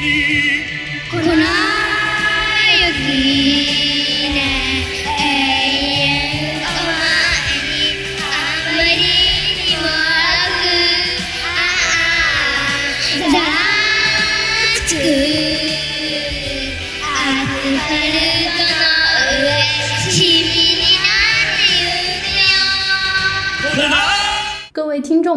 粉雪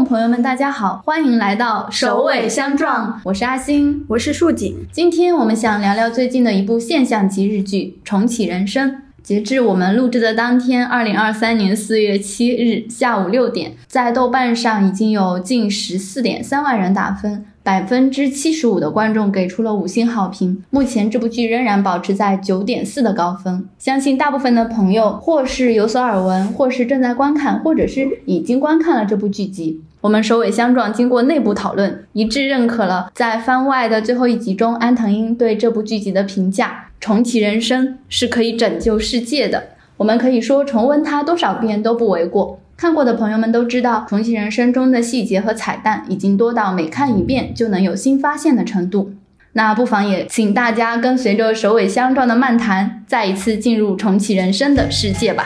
众朋友们，大家好，欢迎来到首尾相撞，我是阿星。我是树井，今天我们想聊聊最近的一部现象级日剧《重启人生》。截至我们录制的当天，二零二三年四月七日下午六点，在豆瓣上已经有近十四点三万人打分，百分之七十五的观众给出了五星好评。目前这部剧仍然保持在九点四的高分，相信大部分的朋友或是有所耳闻，或是正在观看，或者是已经观看了这部剧集。我们首尾相撞，经过内部讨论，一致认可了在番外的最后一集中，安藤樱对这部剧集的评价：重启人生是可以拯救世界的。我们可以说，重温它多少遍都不为过。看过的朋友们都知道，《重启人生》中的细节和彩蛋已经多到每看一遍就能有新发现的程度。那不妨也请大家跟随着首尾相撞的漫谈，再一次进入重启人生的世界吧。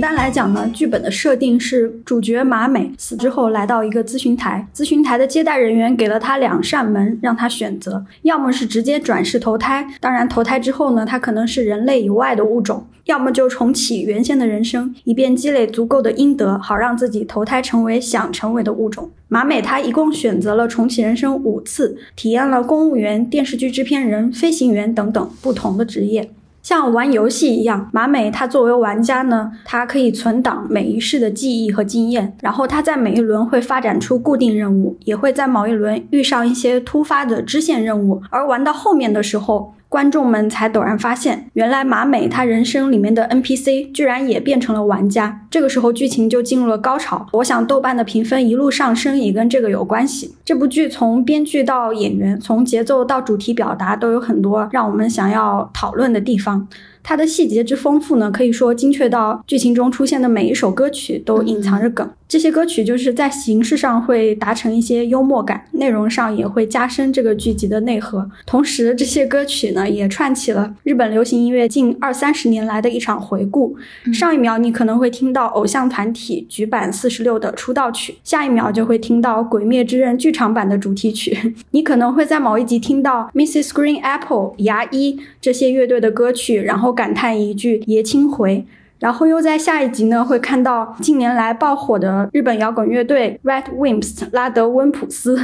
简单来讲呢，剧本的设定是主角马美死之后来到一个咨询台，咨询台的接待人员给了他两扇门让他选择，要么是直接转世投胎，当然投胎之后呢，他可能是人类以外的物种，要么就重启原先的人生，以便积累足够的阴德，好让自己投胎成为想成为的物种。马美她一共选择了重启人生五次，体验了公务员、电视剧制片人、飞行员等等不同的职业。像玩游戏一样，马美他作为玩家呢，他可以存档每一世的记忆和经验，然后他在每一轮会发展出固定任务，也会在某一轮遇上一些突发的支线任务，而玩到后面的时候。观众们才陡然发现，原来马美她人生里面的 NPC 居然也变成了玩家。这个时候剧情就进入了高潮。我想豆瓣的评分一路上升也跟这个有关系。这部剧从编剧到演员，从节奏到主题表达，都有很多让我们想要讨论的地方。它的细节之丰富呢，可以说精确到剧情中出现的每一首歌曲都隐藏着梗。这些歌曲就是在形式上会达成一些幽默感，内容上也会加深这个剧集的内核。同时，这些歌曲呢也串起了日本流行音乐近二三十年来的一场回顾。上一秒你可能会听到偶像团体局版四十六的出道曲，下一秒就会听到《鬼灭之刃》剧场版的主题曲。你可能会在某一集听到 Mrs. Green Apple、牙医这些乐队的歌曲，然后感叹一句“爷青回”。然后又在下一集呢，会看到近年来爆火的日本摇滚乐队 Red Wimps、拉德温普斯、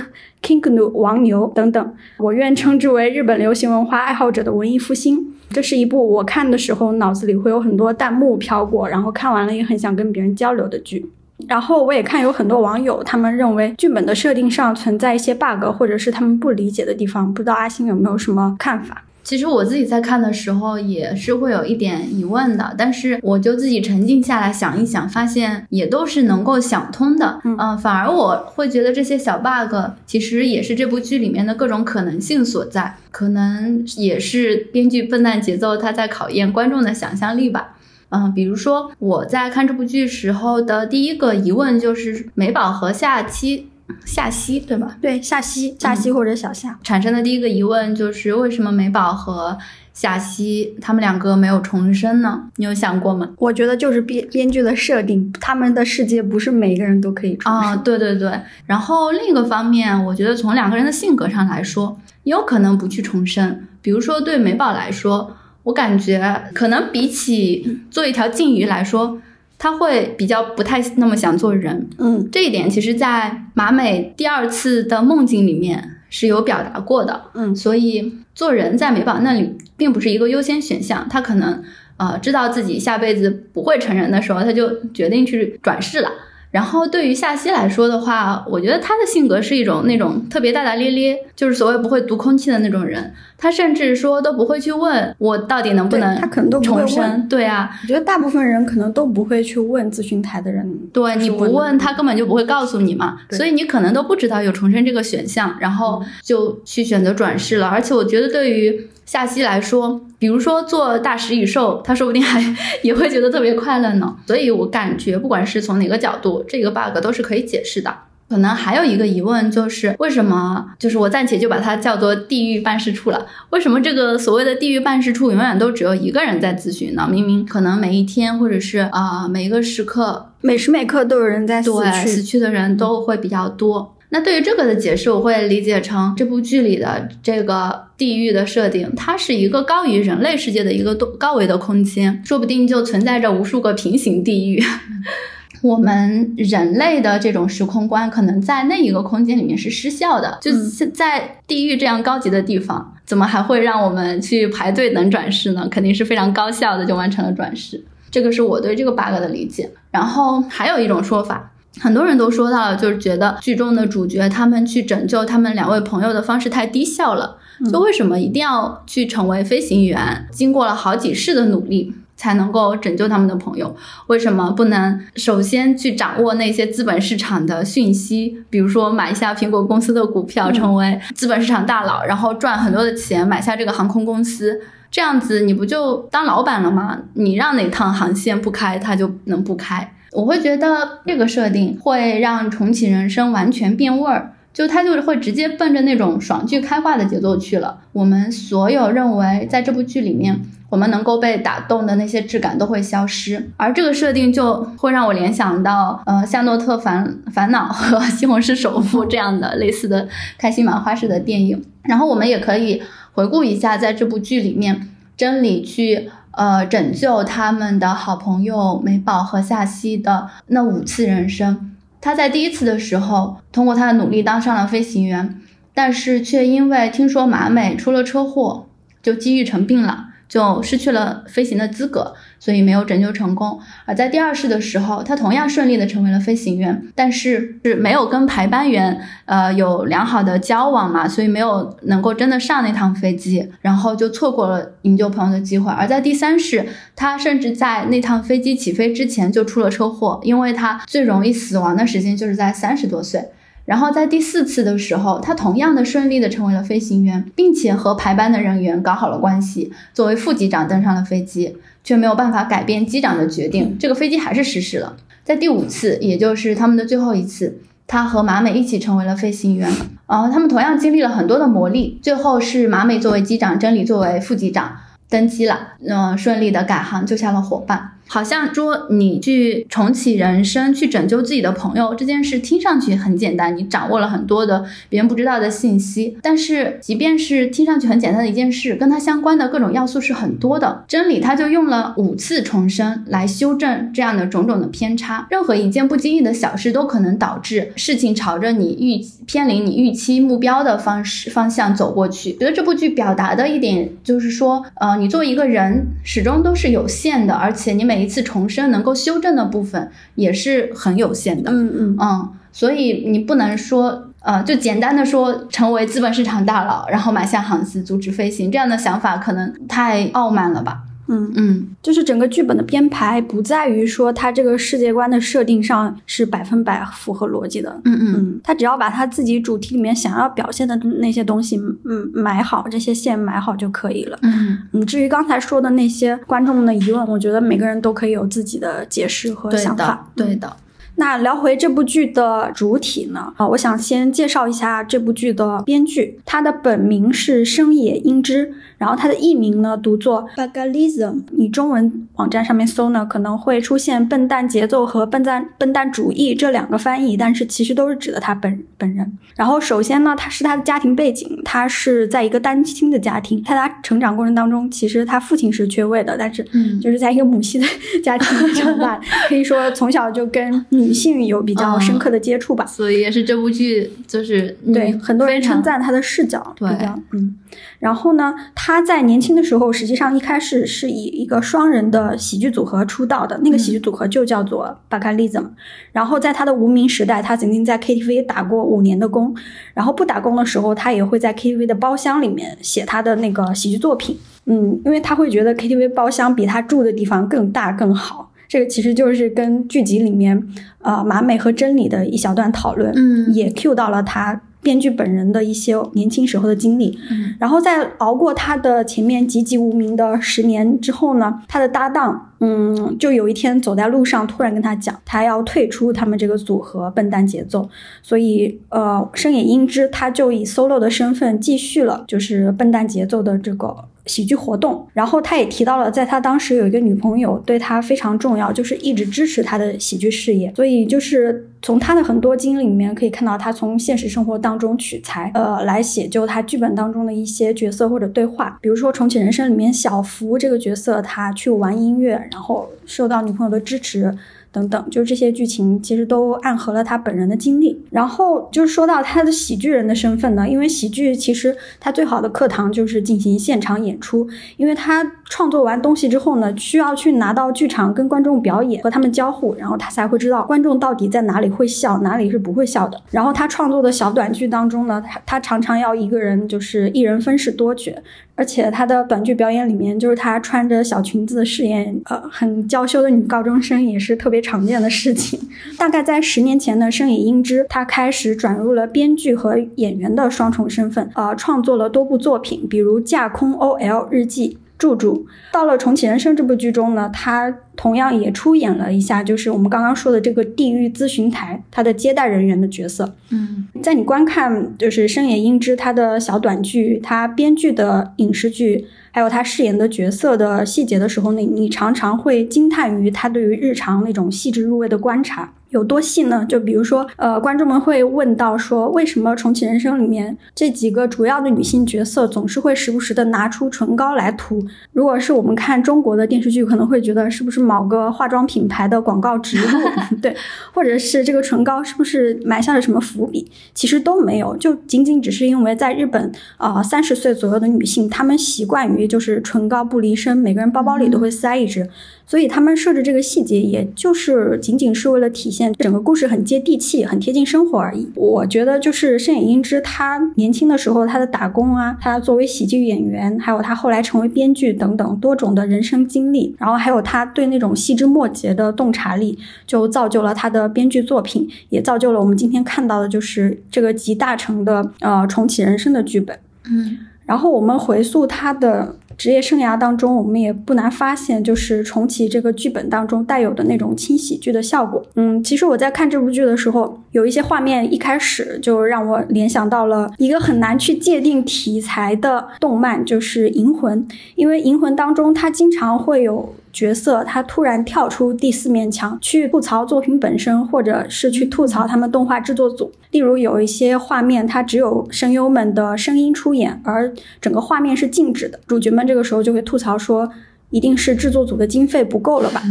King Gnu、王牛等等，我愿称之为日本流行文化爱好者的文艺复兴。这是一部我看的时候脑子里会有很多弹幕飘过，然后看完了也很想跟别人交流的剧。然后我也看有很多网友，他们认为剧本的设定上存在一些 bug，或者是他们不理解的地方，不知道阿星有没有什么看法？其实我自己在看的时候也是会有一点疑问的，但是我就自己沉静下来想一想，发现也都是能够想通的。嗯反而我会觉得这些小 bug 其实也是这部剧里面的各种可能性所在，可能也是编剧笨蛋节奏他在考验观众的想象力吧。嗯，比如说我在看这部剧时候的第一个疑问就是美宝和夏期夏曦对吧？对，夏曦、夏曦或者小夏，产生的第一个疑问就是为什么美宝和夏曦他们两个没有重生呢？你有想过吗？我觉得就是编编剧的设定，他们的世界不是每个人都可以重生。啊，对对对。然后另一个方面，我觉得从两个人的性格上来说，也有可能不去重生。比如说对美宝来说，我感觉可能比起做一条金鱼来说，他会比较不太那么想做人。嗯这一点其实，在马美第二次的梦境里面是有表达过的。嗯所以做人在美宝那里并不是一个优先选项，他可能呃知道自己下辈子不会成人的时候，他就决定去转世了。然后对于夏曦来说的话，我觉得他的性格是一种那种特别大大咧咧，就是所谓不会读空气的那种人。他甚至说都不会去问我到底能不能对他可能都不会问。对啊，我觉得大部分人可能都不会去问咨询台的人，对你不问他根本就不会告诉你嘛，所以你可能都不知道有重生这个选项，然后就去选择转世了。而且我觉得对于夏曦来说，比如说做大食蚁兽，他说不定还 也会觉得特别快乐呢。所以我感觉，不管是从哪个角度，这个 bug 都是可以解释的。可能还有一个疑问就是，为什么就是我暂且就把它叫做地狱办事处了？为什么这个所谓的地狱办事处永远都只有一个人在咨询呢？明明可能每一天或者是啊每一个时刻，每时每刻都有人在死去，死去的人都会比较多。那对于这个的解释，我会理解成这部剧里的这个地狱的设定，它是一个高于人类世界的一个多高维的空间，说不定就存在着无数个平行地狱。我们人类的这种时空观，可能在那一个空间里面是失效的。就在地狱这样高级的地方，怎么还会让我们去排队等转世呢？肯定是非常高效的就完成了转世。这个是我对这个 bug 的理解。然后还有一种说法，很多人都说到了，就是觉得剧中的主角他们去拯救他们两位朋友的方式太低效了。就为什么一定要去成为飞行员？经过了好几世的努力。才能够拯救他们的朋友。为什么不能首先去掌握那些资本市场的讯息？比如说买下苹果公司的股票，成为资本市场大佬，然后赚很多的钱，买下这个航空公司，这样子你不就当老板了吗？你让哪趟航线不开，它就能不开。我会觉得这个设定会让重启人生完全变味儿，就它就是会直接奔着那种爽剧开挂的节奏去了。我们所有认为在这部剧里面。我们能够被打动的那些质感都会消失，而这个设定就会让我联想到，呃，《夏洛特烦烦恼》和《西红柿首富》这样的类似的开心麻花式的电影。然后我们也可以回顾一下，在这部剧里面，真理去呃拯救他们的好朋友美宝和夏曦的那五次人生。他在第一次的时候，通过他的努力当上了飞行员，但是却因为听说马美出了车祸，就积郁成病了。就失去了飞行的资格，所以没有拯救成功。而在第二世的时候，他同样顺利的成为了飞行员，但是是没有跟排班员呃有良好的交往嘛，所以没有能够真的上那趟飞机，然后就错过了营救朋友的机会。而在第三世，他甚至在那趟飞机起飞之前就出了车祸，因为他最容易死亡的时间就是在三十多岁。然后在第四次的时候，他同样的顺利的成为了飞行员，并且和排班的人员搞好了关系，作为副机长登上了飞机，却没有办法改变机长的决定，这个飞机还是失事了。在第五次，也就是他们的最后一次，他和马美一起成为了飞行员，呃，他们同样经历了很多的磨砺，最后是马美作为机长，真理作为副机长登机了，嗯，顺利的改行救下了伙伴。好像说你去重启人生，去拯救自己的朋友这件事，听上去很简单，你掌握了很多的别人不知道的信息。但是，即便是听上去很简单的一件事，跟它相关的各种要素是很多的。真理，他就用了五次重生来修正这样的种种的偏差。任何一件不经意的小事，都可能导致事情朝着你预偏离你预期目标的方式方向走过去。觉得这部剧表达的一点就是说，呃，你作为一个人，始终都是有限的，而且你每每一次重生能够修正的部分也是很有限的，嗯嗯嗯，所以你不能说，呃，就简单的说成为资本市场大佬，然后买下航司，阻止飞行，这样的想法可能太傲慢了吧。嗯嗯，就是整个剧本的编排不在于说它这个世界观的设定上是百分百符合逻辑的。嗯嗯，他只要把他自己主题里面想要表现的那些东西，嗯，埋好这些线埋好就可以了。嗯嗯，至于刚才说的那些观众们的疑问，我觉得每个人都可以有自己的解释和想法。对的。那聊回这部剧的主体呢？啊，我想先介绍一下这部剧的编剧，他的本名是生野英之。然后它的译名呢读作 Bagalism，你中文网站上面搜呢可能会出现“笨蛋节奏”和“笨蛋笨蛋主义”这两个翻译，但是其实都是指的他本本人。然后首先呢，他是他的家庭背景，他是在一个单亲的家庭，在他成长过程当中，其实他父亲是缺位的，但是嗯，就是在一个母系的 家庭长大，可以说从小就跟女性有比较深刻的接触吧。所以也是这部剧就是对很多人称赞他的视角，对，嗯。然后呢，他在年轻的时候，实际上一开始是以一个双人的喜剧组合出道的，那个喜剧组合就叫做 Bacalism。然后在他的无名时代，他曾经在 KTV 打过五年的工，然后不打工的时候，他也会在 KTV 的包厢里面写他的那个喜剧作品。嗯，因为他会觉得 KTV 包厢比他住的地方更大更好。这个其实就是跟剧集里面呃马美和真理的一小段讨论，嗯，也 Q 到了他。编剧本人的一些年轻时候的经历。嗯然后在熬过他的前面籍籍无名的十年之后呢，他的搭档，嗯，就有一天走在路上，突然跟他讲，他要退出他们这个组合笨蛋节奏，所以呃，深野英之他就以 solo 的身份继续了，就是笨蛋节奏的这个。喜剧活动，然后他也提到了，在他当时有一个女朋友，对他非常重要，就是一直支持他的喜剧事业。所以就是从他的很多经历里面可以看到，他从现实生活当中取材，呃，来写就他剧本当中的一些角色或者对话。比如说《重启人生》里面小福这个角色，他去玩音乐，然后受到女朋友的支持。等等，就这些剧情其实都暗合了他本人的经历。然后就是说到他的喜剧人的身份呢，因为喜剧其实他最好的课堂就是进行现场演出，因为他创作完东西之后呢，需要去拿到剧场跟观众表演，和他们交互，然后他才会知道观众到底在哪里会笑，哪里是不会笑的。然后他创作的小短剧当中呢，他他常常要一个人就是一人分饰多角，而且他的短剧表演里面，就是他穿着小裙子饰演呃很娇羞的女高中生，也是特别常见的事情。大概在十年前的生野英之，他开始转入了编剧和演员的双重身份，呃，创作了多部作品，比如《架空 OL 日记》。柱柱到了《重启人生》这部剧中呢，他同样也出演了一下，就是我们刚刚说的这个地狱咨询台他的接待人员的角色。嗯在你观看就是深野英之他的小短剧，他编剧的影视剧，还有他饰演的角色的细节的时候呢，你常常会惊叹于他对于日常那种细致入微的观察。有多细呢？就比如说，呃，观众们会问到说，为什么《重启人生》里面这几个主要的女性角色总是会时不时的拿出唇膏来涂？如果是我们看中国的电视剧，可能会觉得是不是某个化妆品牌的广告植入？对，或者是这个唇膏是不是埋下了什么伏笔？其实都没有，就仅仅只是因为在日本，啊、呃，三十岁左右的女性，她们习惯于就是唇膏不离身，每个人包包里都会塞一支。所以他们设置这个细节，也就是仅仅是为了体现整个故事很接地气、很贴近生活而已。我觉得就是深野英之，他年轻的时候他的打工啊，他作为喜剧演员，还有他后来成为编剧等等多种的人生经历，然后还有他对那种细枝末节的洞察力，就造就了他的编剧作品，也造就了我们今天看到的就是这个集大成的呃重启人生的剧本。嗯然后我们回溯他的职业生涯当中，我们也不难发现，就是重启这个剧本当中带有的那种轻喜剧的效果。嗯，其实我在看这部剧的时候，有一些画面一开始就让我联想到了一个很难去界定题材的动漫，就是《银魂》，因为《银魂》当中它经常会有。角色他突然跳出第四面墙，去吐槽作品本身，或者是去吐槽他们动画制作组。例如有一些画面，它只有声优们的声音出演，而整个画面是静止的。主角们这个时候就会吐槽说，一定是制作组的经费不够了吧。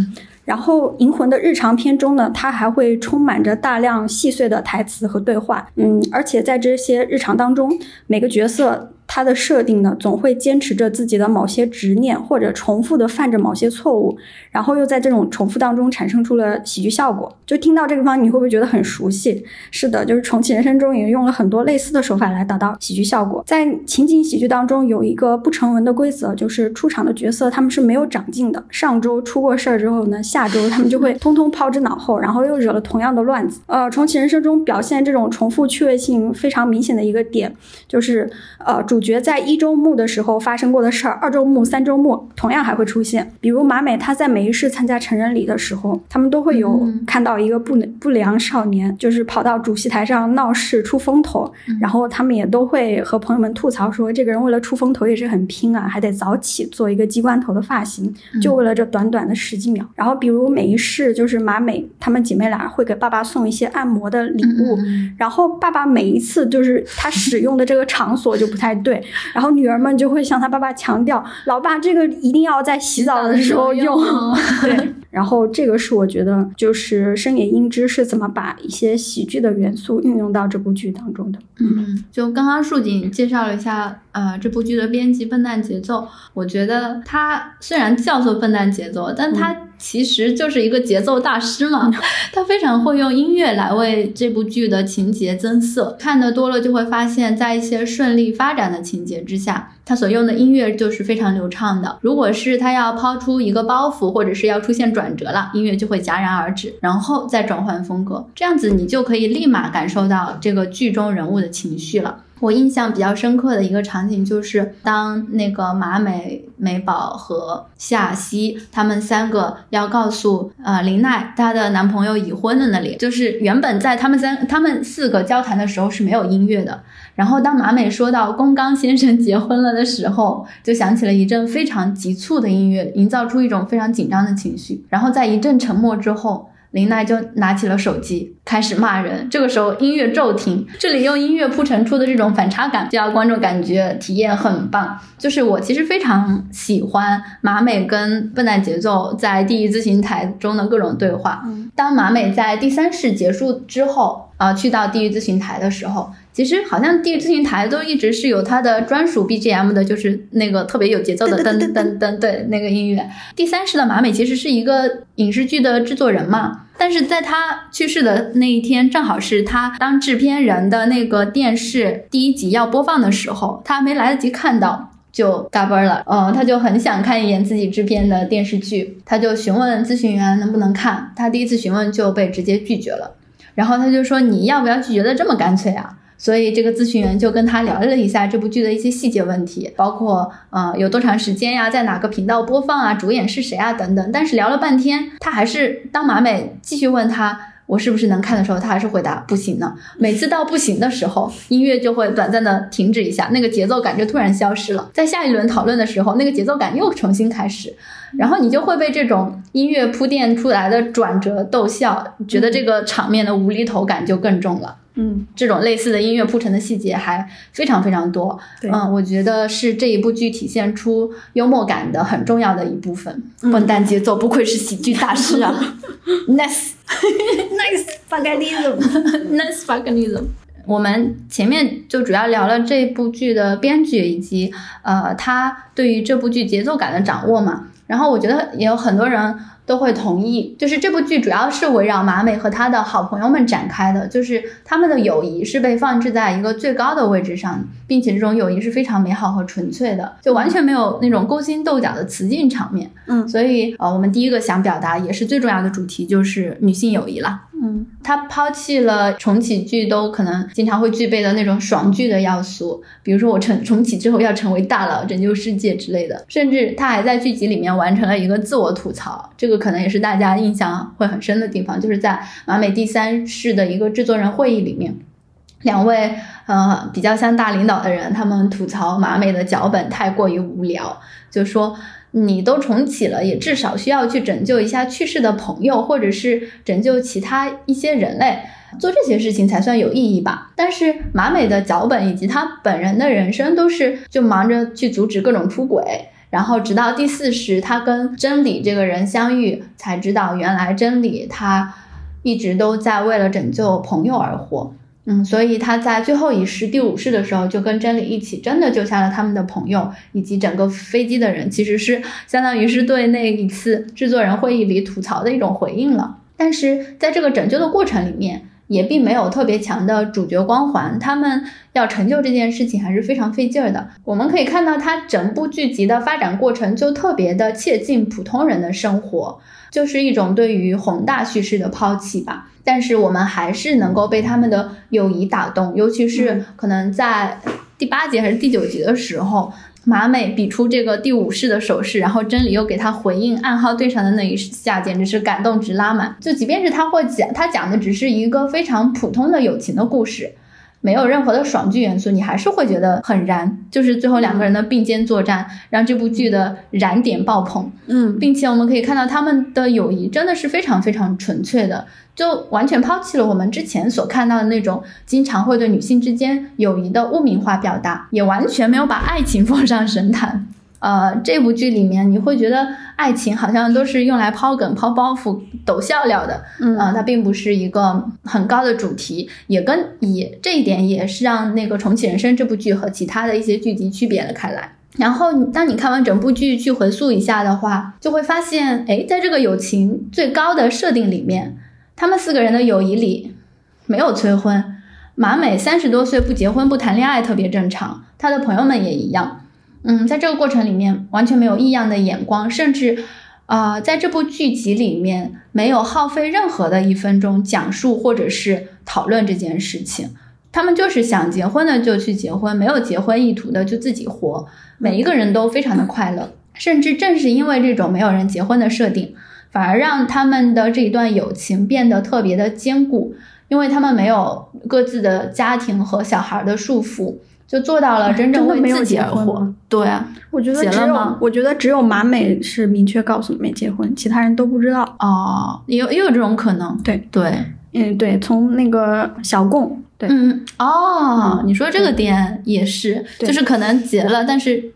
然后《银魂》的日常片中呢，它还会充满着大量细碎的台词和对话。嗯，而且在这些日常当中，每个角色。他的设定呢，总会坚持着自己的某些执念，或者重复的犯着某些错误，然后又在这种重复当中产生出了喜剧效果。就听到这个方，你会不会觉得很熟悉？是的，就是重启人生中也用了很多类似的手法来达到喜剧效果。在情景喜剧当中，有一个不成文的规则，就是出场的角色他们是没有长进的。上周出过事儿之后呢，下周他们就会通通抛之脑后，然后又惹了同样的乱子。呃，重启人生中表现这种重复趣味性非常明显的一个点，就是呃主。主角在一周目的时候发生过的事儿，二周目、三周目同样还会出现。比如马美，她在每一世参加成人礼的时候，他们都会有看到一个不不良少年，就是跑到主席台上闹事、出风头，然后他们也都会和朋友们吐槽说，这个人为了出风头也是很拼啊，还得早起做一个鸡冠头的发型，就为了这短短的十几秒。然后比如每一世，就是马美她们姐妹俩会给爸爸送一些按摩的礼物，然后爸爸每一次就是他使用的这个场所就不太。对，然后女儿们就会向他爸爸强调：“老爸，这个一定要在洗澡的时候用。” 对，然后这个是我觉得就是深野英之是怎么把一些喜剧的元素运用到这部剧当中的。嗯，就刚刚树锦介绍了一下，呃，这部剧的编辑笨蛋节奏，我觉得他虽然叫做笨蛋节奏，但他其实就是一个节奏大师嘛，他非常会用音乐来为这部剧的情节增色。看得多了就会发现，在一些顺利发展的情节之下，他所用的音乐就是非常流畅的。如果是他要抛出一个包袱，或者是要出现转折了，音乐就会戛然而止，然后再转换风格，这样子你就可以立马感受到这个剧中人物的情绪了。我印象比较深刻的一个场景就是，当那个马美、美宝和夏曦他们三个要告诉呃林奈她的男朋友已婚的那里，就是原本在他们三、他们四个交谈的时候是没有音乐的。然后当马美说到宫冈先生结婚了的时候，就响起了一阵非常急促的音乐，营造出一种非常紧张的情绪。然后在一阵沉默之后。林奈就拿起了手机，开始骂人。这个时候音乐骤停，这里用音乐铺陈出的这种反差感，就让观众感觉体验很棒。就是我其实非常喜欢马美跟笨蛋节奏在第一自行台中的各种对话。当马美在第三世结束之后，啊，去到地狱咨询台的时候。其实好像地狱自行台都一直是有它的专属 BGM 的，就是那个特别有节奏的噔噔噔，对那个音乐。第三世的马美其实是一个影视剧的制作人嘛，但是在他去世的那一天，正好是他当制片人的那个电视第一集要播放的时候，他没来得及看到就嘎嘣了。嗯，他就很想看一眼自己制片的电视剧，他就询问咨询员能不能看，他第一次询问就被直接拒绝了，然后他就说你要不要拒绝的这么干脆啊？所以这个咨询员就跟他聊了一下这部剧的一些细节问题，包括呃有多长时间呀，在哪个频道播放啊，主演是谁啊等等。但是聊了半天，他还是当马美继续问他我是不是能看的时候，他还是回答不行呢。每次到不行的时候，音乐就会短暂的停止一下，那个节奏感就突然消失了。在下一轮讨论的时候，那个节奏感又重新开始，然后你就会被这种音乐铺垫出来的转折逗笑，觉得这个场面的无厘头感就更重了。嗯，这种类似的音乐铺陈的细节还非常非常多。嗯，我觉得是这一部剧体现出幽默感的很重要的一部分。笨蛋节奏，不愧是喜剧大师啊！Nice，Nice f u g a n i s m n i c e f u g a n i s m 我们前面就主要聊了这部剧的编剧以及呃他对于这部剧节奏感的掌握嘛。然后我觉得也有很多人。都会同意，就是这部剧主要是围绕马美和她的好朋友们展开的，就是他们的友谊是被放置在一个最高的位置上，并且这种友谊是非常美好和纯粹的，就完全没有那种勾心斗角的雌竞场面。嗯，所以呃，我们第一个想表达也是最重要的主题就是女性友谊了。嗯，他抛弃了重启剧都可能经常会具备的那种爽剧的要素，比如说我重重启之后要成为大佬拯救世界之类的，甚至他还在剧集里面完成了一个自我吐槽，这个可能也是大家印象会很深的地方，就是在马美第三世的一个制作人会议里面，两位呃比较像大领导的人，他们吐槽马美的脚本太过于无聊，就说。你都重启了，也至少需要去拯救一下去世的朋友，或者是拯救其他一些人类，做这些事情才算有意义吧。但是马美的脚本以及他本人的人生都是就忙着去阻止各种出轨，然后直到第四世他跟真理这个人相遇，才知道原来真理他一直都在为了拯救朋友而活。嗯，所以他在最后一世第五世的时候，就跟真理一起真的救下了他们的朋友以及整个飞机的人，其实是相当于是对那一次制作人会议里吐槽的一种回应了。但是在这个拯救的过程里面，也并没有特别强的主角光环，他们要成就这件事情还是非常费劲儿的。我们可以看到，他整部剧集的发展过程就特别的切近普通人的生活，就是一种对于宏大叙事的抛弃吧。但是我们还是能够被他们的友谊打动，尤其是可能在第八集还是第九集的时候，马美比出这个第五式的手势，然后真理又给他回应暗号对上的那一下，简直是感动值拉满。就即便是他会讲，他讲的只是一个非常普通的友情的故事。没有任何的爽剧元素，你还是会觉得很燃。就是最后两个人的并肩作战，让这部剧的燃点爆棚。嗯，并且我们可以看到他们的友谊真的是非常非常纯粹的，就完全抛弃了我们之前所看到的那种经常会对女性之间友谊的污名化表达，也完全没有把爱情 放上神坛。呃，这部剧里面你会觉得爱情好像都是用来抛梗、抛包袱、抖笑料的，嗯，它并不是一个很高的主题，也跟也这一点也是让那个重启人生这部剧和其他的一些剧集区别了开来。然后当你看完整部剧去回溯一下的话，就会发现，哎，在这个友情最高的设定里面，他们四个人的友谊里没有催婚，马美三十多岁不结婚不谈恋爱特别正常，他的朋友们也一样。嗯，在这个过程里面完全没有异样的眼光，甚至，呃，在这部剧集里面没有耗费任何的一分钟讲述或者是讨论这件事情。他们就是想结婚的就去结婚，没有结婚意图的就自己活，每一个人都非常的快乐。甚至正是因为这种没有人结婚的设定，反而让他们的这一段友情变得特别的坚固，因为他们没有各自的家庭和小孩的束缚。就做到了真正为自己而活。对啊，我觉得只有我觉得只有马美是明确告诉没结婚，其他人都不知道。哦，也有也有这种可能。对对，嗯对，从那个小贡，对，嗯哦，你说这个点也是，就是可能结了，但是。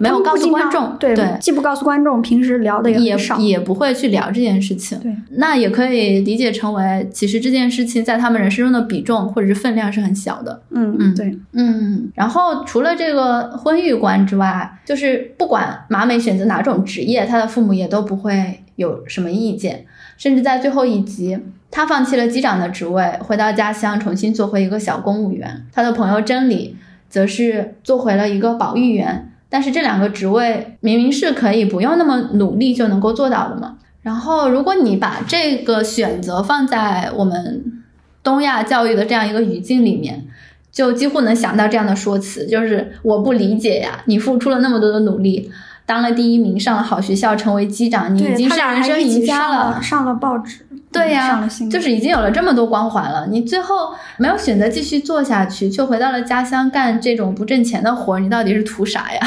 没有告诉观众，对对，既不告诉观众，平时聊的也少，也不会去聊这件事情。对，那也可以理解成为，其实这件事情在他们人生中的比重或者是分量是很小的。嗯嗯，对，嗯。然后除了这个婚育观之外，就是不管马美选择哪种职业，他的父母也都不会有什么意见。甚至在最后一集，他放弃了机长的职位，回到家乡重新做回一个小公务员。他的朋友真理则是做回了一个保育员。但是这两个职位明明是可以不用那么努力就能够做到的嘛。然后，如果你把这个选择放在我们东亚教育的这样一个语境里面，就几乎能想到这样的说辞，就是我不理解呀，你付出了那么多的努力，当了第一名，上了好学校，成为机长，你已经是人生赢家了，上了报纸，对呀，就是已经有了这么多光环了，你最后没有选择继续做下去，却回到了家乡干这种不挣钱的活，你到底是图啥呀？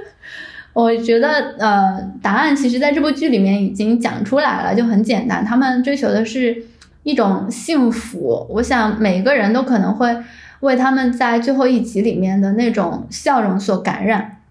我觉得，呃，答案其实在这部剧里面已经讲出来了，就很简单。他们追求的是一种幸福。我想每个人都可能会为他们在最后一集里面的那种笑容所感染。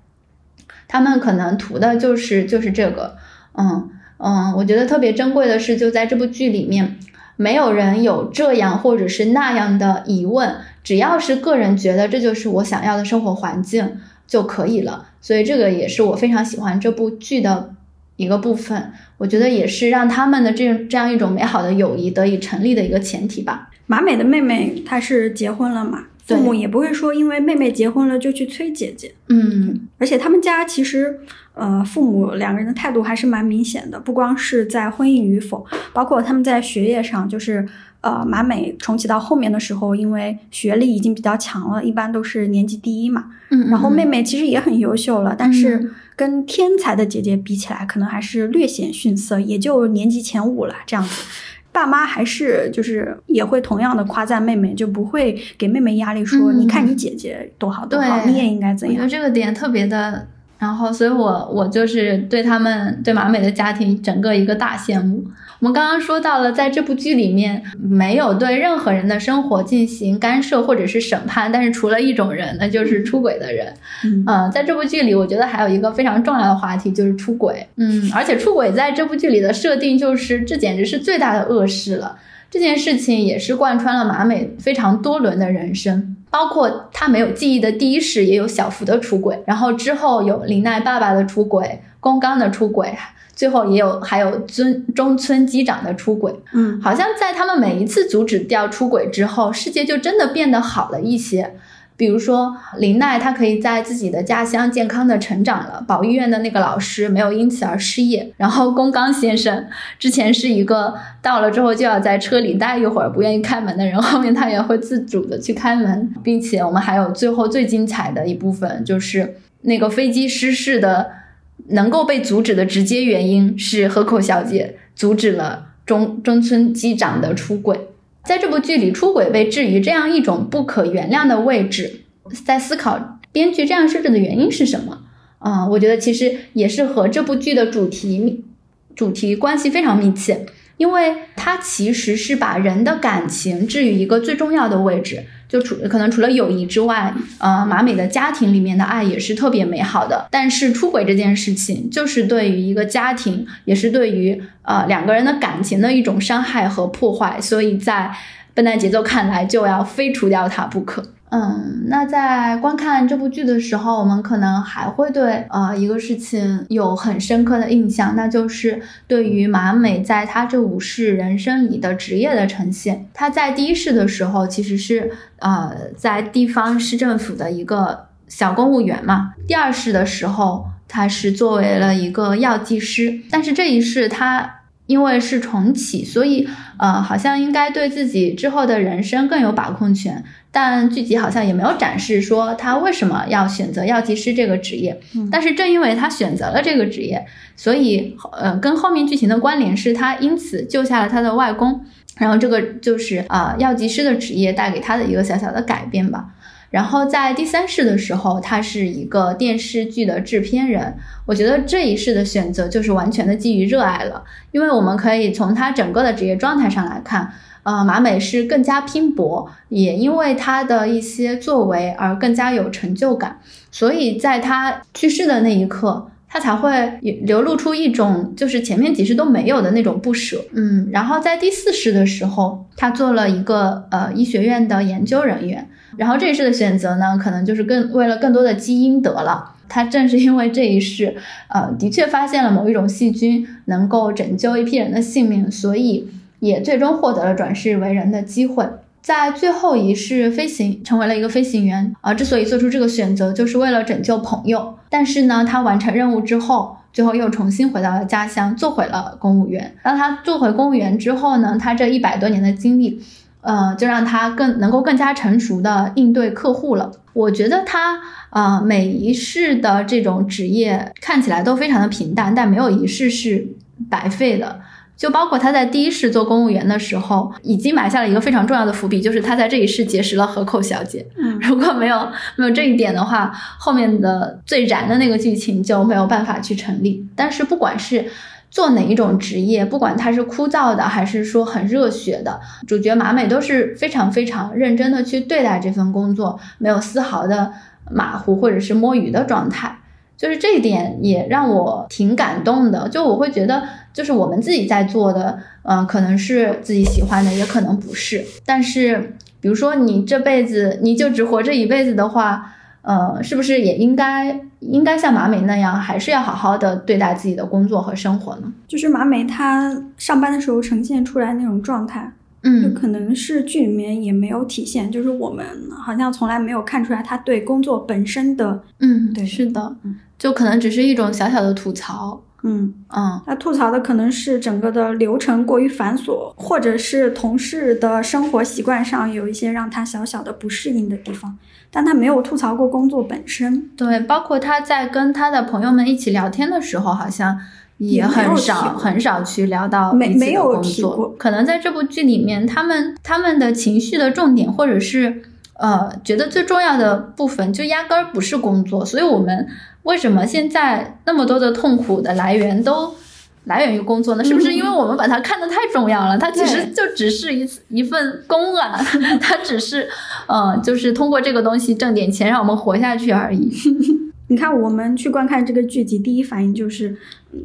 他们可能图的就是就是这个，嗯嗯。我觉得特别珍贵的是，就在这部剧里面，没有人有这样或者是那样的疑问，只要是个人觉得这就是我想要的生活环境。就可以了，所以这个也是我非常喜欢这部剧的一个部分。我觉得也是让他们的这这样一种美好的友谊得以成立的一个前提吧。马美的妹妹她是结婚了嘛，父母也不会说因为妹妹结婚了就去催姐姐。嗯，而且他们家其实呃父母两个人的态度还是蛮明显的，不光是在婚姻与否，包括他们在学业上就是。呃，马美重启到后面的时候，因为学历已经比较强了，一般都是年级第一嘛。嗯，然后妹妹其实也很优秀了，但是跟天才的姐姐比起来，可能还是略显逊色，也就年级前五了这样子。爸妈还是就是也会同样的夸赞妹妹，就不会给妹妹压力，说你看你姐姐多好多好，你也应该怎样。我觉得这个点特别的，然后所以我我就是对他们对马美的家庭整个一个大羡慕。我们刚刚说到了，在这部剧里面没有对任何人的生活进行干涉或者是审判，但是除了一种人，那就是出轨的人。嗯，在这部剧里，我觉得还有一个非常重要的话题就是出轨。嗯，而且出轨在这部剧里的设定就是，这简直是最大的恶事了。这件事情也是贯穿了马美非常多轮的人生，包括他没有记忆的第一世也有小福的出轨，然后之后有林奈爸爸的出轨，宫刚的出轨。最后也有还有尊中村机长的出轨，嗯，好像在他们每一次阻止掉出轨之后，世界就真的变得好了一些。比如说林奈，他可以在自己的家乡健康的成长了，保育院的那个老师没有因此而失业。然后宫刚先生之前是一个到了之后就要在车里待一会儿，不愿意开门的人，后面他也会自主的去开门，并且我们还有最后最精彩的一部分，就是那个飞机失事的。能够被阻止的直接原因是河口小姐阻止了中中村机长的出轨。在这部剧里，出轨被置于这样一种不可原谅的位置，在思考编剧这样设置的原因是什么？啊，我觉得其实也是和这部剧的主题主题关系非常密切，因为它其实是把人的感情置于一个最重要的位置。就除可能除了友谊之外，呃，马美的家庭里面的爱也是特别美好的。但是出轨这件事情，就是对于一个家庭，也是对于呃两个人的感情的一种伤害和破坏。所以在笨蛋节奏看来，就要非除掉它不可。嗯，那在观看这部剧的时候，我们可能还会对呃一个事情有很深刻的印象，那就是对于马美在她这五世人生里的职业的呈现。她在第一世的时候，其实是呃在地方市政府的一个小公务员嘛。第二世的时候，她是作为了一个药剂师，但是这一世他因为是重启，所以呃，好像应该对自己之后的人生更有把控权。但剧集好像也没有展示说他为什么要选择药剂师这个职业。但是正因为他选择了这个职业，所以呃，跟后面剧情的关联是他因此救下了他的外公。然后这个就是啊，药剂师的职业带给他的一个小小的改变吧。然后在第三世的时候，他是一个电视剧的制片人。我觉得这一世的选择就是完全的基于热爱了，因为我们可以从他整个的职业状态上来看，呃，马美是更加拼搏，也因为他的一些作为而更加有成就感。所以在他去世的那一刻。他才会流露出一种就是前面几世都没有的那种不舍，嗯，然后在第四世的时候，他做了一个呃医学院的研究人员，然后这一世的选择呢，可能就是更为了更多的基因得了。他正是因为这一世，呃，的确发现了某一种细菌能够拯救一批人的性命，所以也最终获得了转世为人的机会。在最后一世飞行，成为了一个飞行员啊。之所以做出这个选择，就是为了拯救朋友。但是呢，他完成任务之后，最后又重新回到了家乡，做回了公务员。当他做回公务员之后呢，他这一百多年的经历，呃，就让他更能够更加成熟的应对客户了。我觉得他啊，每一世的这种职业看起来都非常的平淡，但没有一世是白费的。就包括他在第一世做公务员的时候，已经埋下了一个非常重要的伏笔，就是他在这一世结识了河口小姐。嗯，如果没有没有这一点的话，后面的最燃的那个剧情就没有办法去成立。但是不管是做哪一种职业，不管他是枯燥的还是说很热血的，主角马美都是非常非常认真的去对待这份工作，没有丝毫的马虎或者是摸鱼的状态。就是这一点也让我挺感动的，就我会觉得，就是我们自己在做的，嗯，可能是自己喜欢的，也可能不是。但是，比如说你这辈子你就只活这一辈子的话，呃，是不是也应该应该像马美那样，还是要好好的对待自己的工作和生活呢？就是马美她上班的时候呈现出来那种状态。嗯，可能是剧里面也没有体现，就是我们好像从来没有看出来他对工作本身的，嗯，对，是的，就可能只是一种小小的吐槽，嗯嗯，他吐槽的可能是整个的流程过于繁琐，或者是同事的生活习惯上有一些让他小小的不适应的地方，但他没有吐槽过工作本身，对，包括他在跟他的朋友们一起聊天的时候，好像。也很少很少去聊到没没有工作，可能在这部剧里面，他们他们的情绪的重点，或者是呃觉得最重要的部分，就压根儿不是工作。所以，我们为什么现在那么多的痛苦的来源都来源于工作呢？是不是因为我们把它看得太重要了？它其实就只是一一份工啊，它只是 呃，就是通过这个东西挣点钱，让我们活下去而已。你看，我们去观看这个剧集，第一反应就是，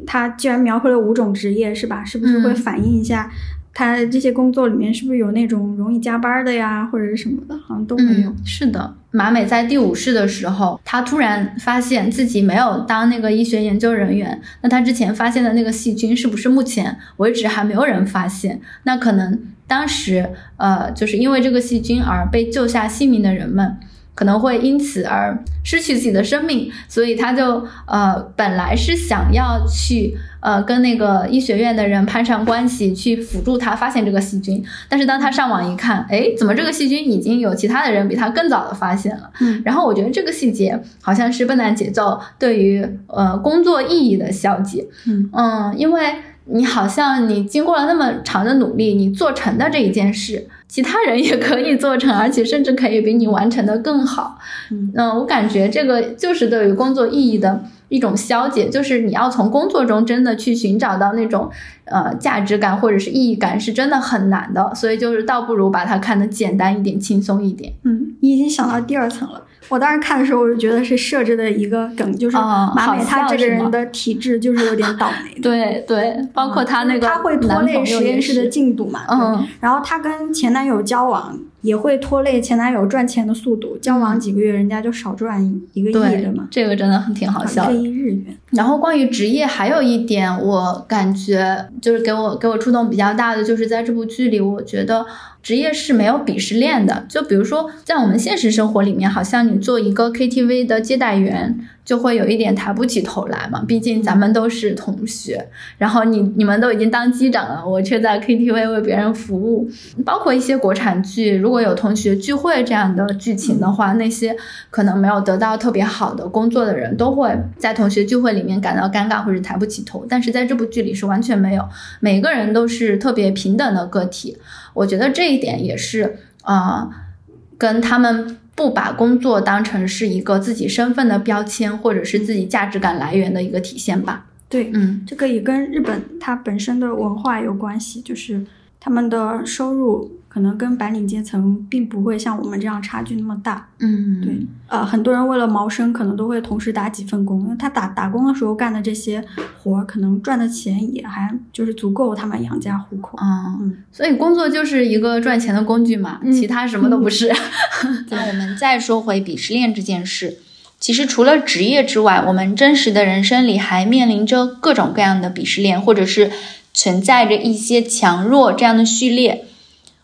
他既然描绘了五种职业，是吧？是不是会反映一下他这些工作里面是不是有那种容易加班的呀，或者是什么的？好像都没有。是的，马美在第五世的时候，他突然发现自己没有当那个医学研究人员。那他之前发现的那个细菌，是不是目前为止还没有人发现？那可能当时，呃，就是因为这个细菌而被救下性命的人们。可能会因此而失去自己的生命，所以他就呃本来是想要去呃跟那个医学院的人攀上关系，去辅助他发现这个细菌。但是当他上网一看，哎，怎么这个细菌已经有其他的人比他更早的发现了？嗯，然后我觉得这个细节好像是笨蛋节奏对于呃工作意义的消解。嗯嗯，因为你好像你经过了那么长的努力，你做成的这一件事。其他人也可以做成，而且甚至可以比你完成的更好。嗯，我感觉这个就是对于工作意义的一种消解，就是你要从工作中真的去寻找到那种呃价值感或者是意义感，是真的很难的。所以就是倒不如把它看得简单一点、轻松一点。嗯，你已经想到第二层了。我当时看的时候，我就觉得是设置的一个梗，就是马美他这个人的体质就是有点倒霉。对对，包括他那个他会拖累实验室的进度嘛。嗯，然后他跟前男友交往，也会拖累前男友赚钱的速度。交往几个月，人家就少赚一个亿嘛，，这个真的很挺好笑的一个。亿日元。然后关于职业，还有一点我感觉就是给我给我触动比较大的，就是在这部剧里，我觉得职业是没有鄙视链的。就比如说，在我们现实生活里面，好像你做一个 KTV 的接待员，就会有一点抬不起头来嘛。毕竟咱们都是同学，然后你你们都已经当机长了，我却在 KTV 为别人服务。包括一些国产剧，如果有同学聚会这样的剧情的话，那些可能没有得到特别好的工作的人，都会在同学聚会里面感到尴尬或者抬不起头。但是在这部剧里是完全没有，每个人都是特别平等的个体。我觉得这一点也是啊、呃跟他们不把工作当成是一个自己身份的标签，或者是自己价值感来源的一个体现吧。对，嗯这个也跟日本它本身的文化有关系，就是他们的收入可能跟白领阶层并不会像我们这样差距那么大。嗯，对，呃，很多人为了谋生，可能都会同时打几份工。因为他打打工的时候干的这些活儿，可能赚的钱也还就是足够他们养家糊口。嗯，嗯，所以工作就是一个赚钱的工具嘛，嗯其他什么都不是。那我们再说回鄙视链这件事，其实除了职业之外，我们真实的人生里还面临着各种各样的鄙视链，或者是存在着一些强弱这样的序列。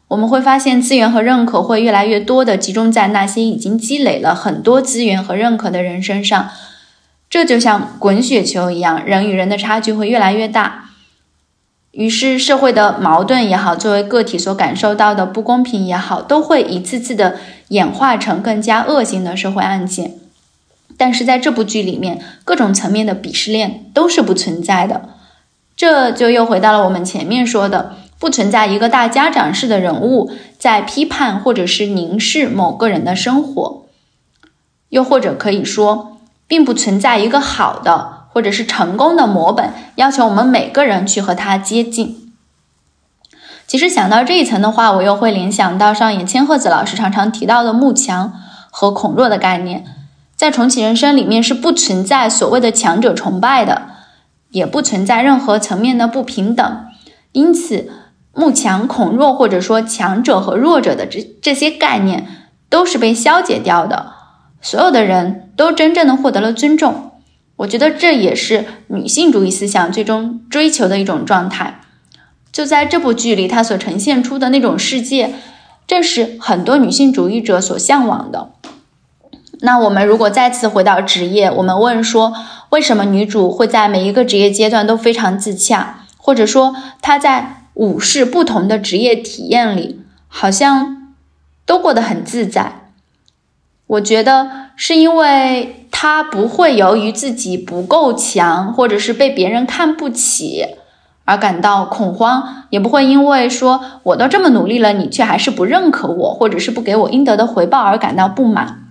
我们会发现资源和认可会越来越多的集中在那些已经积累了很多资源和认可的人身上，这就像滚雪球一样，人与人的差距会越来越大。于是，社会的矛盾也好，作为个体所感受到的不公平也好，都会一次次的演化成更加恶性的社会案件。但是在这部剧里面，各种层面的鄙视链都是不存在的。这就又回到了我们前面说的，不存在一个大家长式的人物在批判或者是凝视某个人的生活，又或者可以说，并不存在一个好的或者是成功的模本，要求我们每个人去和他接近。其实想到这一层的话，我又会联想到上野千鹤子老师常常提到的慕强和孔弱的概念，在重启人生里面是不存在所谓的强者崇拜的，也不存在任何层面的不平等，因此慕强、孔弱或者说强者和弱者的这这些概念都是被消解掉的，所有的人都真正的获得了尊重。我觉得这也是女性主义思想最终追求的一种状态。就在这部剧里，它所呈现出的那种世界，正是很多女性主义者所向往的。那我们如果再次回到职业，我们问说，为什么女主会在每一个职业阶段都非常自洽，或者说她在五是不同的职业体验里，好像都过得很自在？我觉得是因为他不会由于自己不够强，或者是被别人看不起。而感到恐慌，也不会因为说我都这么努力了，你却还是不认可我，或者是不给我应得的回报而感到不满。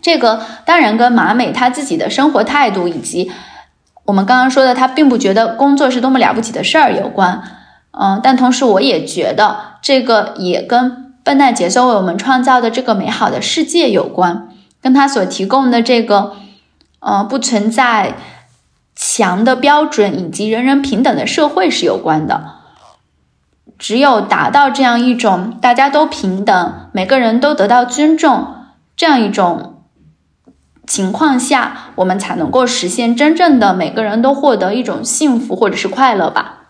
这个当然跟马美她自己的生活态度，以及我们刚刚说的她并不觉得工作是多么了不起的事儿有关。嗯，但同时我也觉得这个也跟笨蛋节奏为我们创造的这个美好的世界有关，跟他所提供的这个呃不存在。强的标准以及人人平等的社会是有关的。只有达到这样一种大家都平等，每个人都得到尊重这样一种情况下，我们才能够实现真正的每个人都获得一种幸福或者是快乐吧。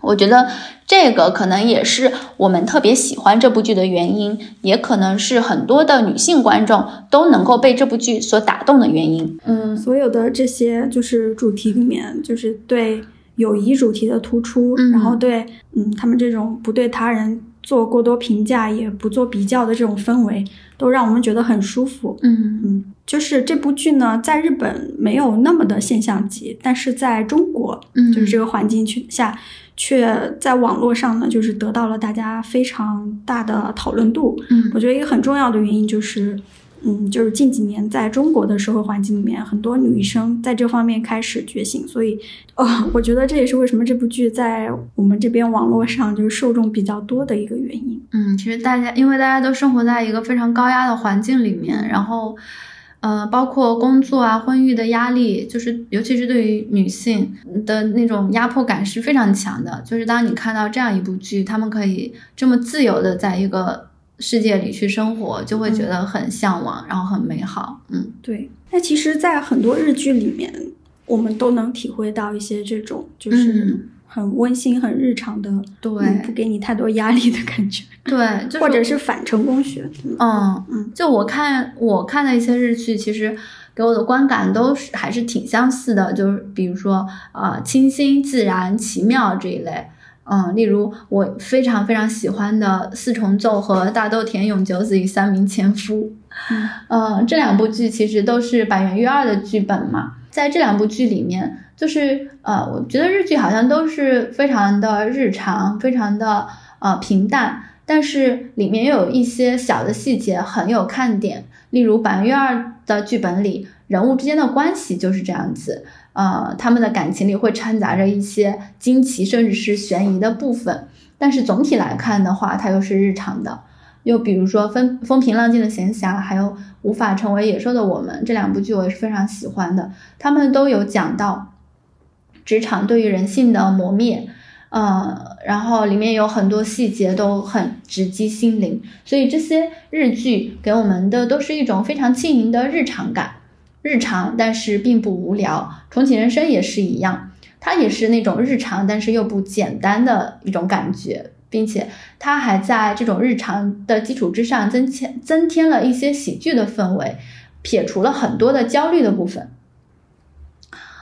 我觉得这个可能也是我们特别喜欢这部剧的原因，也可能是很多的女性观众都能够被这部剧所打动的原因。嗯所有的这些就是主题里面，就是对友谊主题的突出，嗯然后对嗯他们这种不对他人做过多评价，也不做比较的这种氛围，都让我们觉得很舒服。嗯嗯，就是这部剧呢，在日本没有那么的现象级，但是在中国，嗯就是这个环境去下，却在网络上呢，就是得到了大家非常大的讨论度。嗯我觉得一个很重要的原因就是，嗯，就是近几年在中国的社会环境里面，很多女生在这方面开始觉醒，所以，呃，我觉得这也是为什么这部剧在我们这边网络上就是受众比较多的一个原因。嗯，其实大家因为大家都生活在一个非常高压的环境里面，然后，呃，包括工作啊、婚育的压力，就是尤其是对于女性的那种压迫感是非常强的。就是当你看到这样一部剧，他们可以这么自由的在一个世界里去生活，就会觉得很向往，然后很美好。嗯，对。那其实，在很多日剧里面，我们都能体会到一些这种就是嗯很温馨、很日常的，对嗯不给你太多压力的感觉，对，就是、或者是反成功学。嗯嗯嗯，就我看我看的一些日剧，其实给我的观感都是还是挺相似的，就是比如说呃清新、自然、奇妙这一类。嗯，例如我非常非常喜欢的《四重奏》和《大豆田永久子与三名前夫》。嗯呃，这两部剧其实都是板垣瑞二的剧本嘛，在这两部剧里面，就是呃，我觉得日剧好像都是非常的日常，非常的呃平淡，但是里面又有一些小的细节很有看点。例如白月二的剧本里，人物之间的关系就是这样子，呃，他们的感情里会掺杂着一些惊奇甚至是悬疑的部分，但是总体来看的话，它又是日常的。又比如说风风平浪静的闲暇，还有无法成为野兽的我们这两部剧，我也是非常喜欢的。他们都有讲到职场对于人性的磨灭，呃，然后里面有很多细节都很直击心灵，所以这些日剧给我们的都是一种非常轻盈的日常感，日常但是并不无聊。重启人生也是一样，它也是那种日常但是又不简单的一种感觉。并且它还在这种日常的基础之上增添增添了一些喜剧的氛围，撇除了很多的焦虑的部分。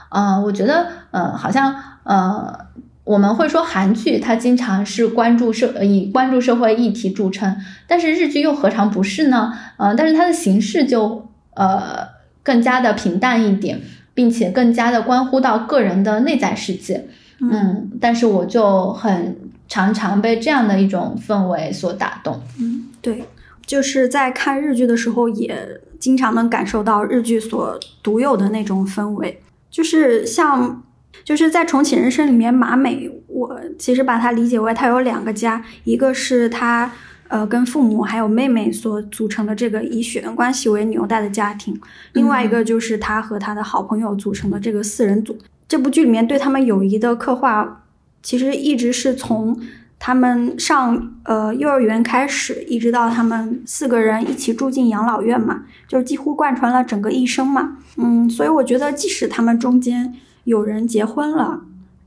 呃，我觉得，呃，好像，呃，我们会说韩剧它经常是关注社以关注社会议题著称，但是日剧又何尝不是呢？呃，但是它的形式就呃更加的平淡一点，并且更加的关乎到个人的内在世界。嗯，但是我就很常常被这样的一种氛围所打动。嗯，对，就是在看日剧的时候，也经常能感受到日剧所独有的那种氛围。就是像，就是在重启人生里面，马美，我其实把它理解为她有两个家，一个是她呃跟父母还有妹妹所组成的这个以血缘关系为纽带的家庭，另外一个就是他和他的好朋友组成的这个四人组。这部剧里面对他们友谊的刻画，其实一直是从他们上呃幼儿园开始，一直到他们四个人一起住进养老院嘛，就是几乎贯穿了整个一生嘛。嗯，所以我觉得，即使他们中间有人结婚了，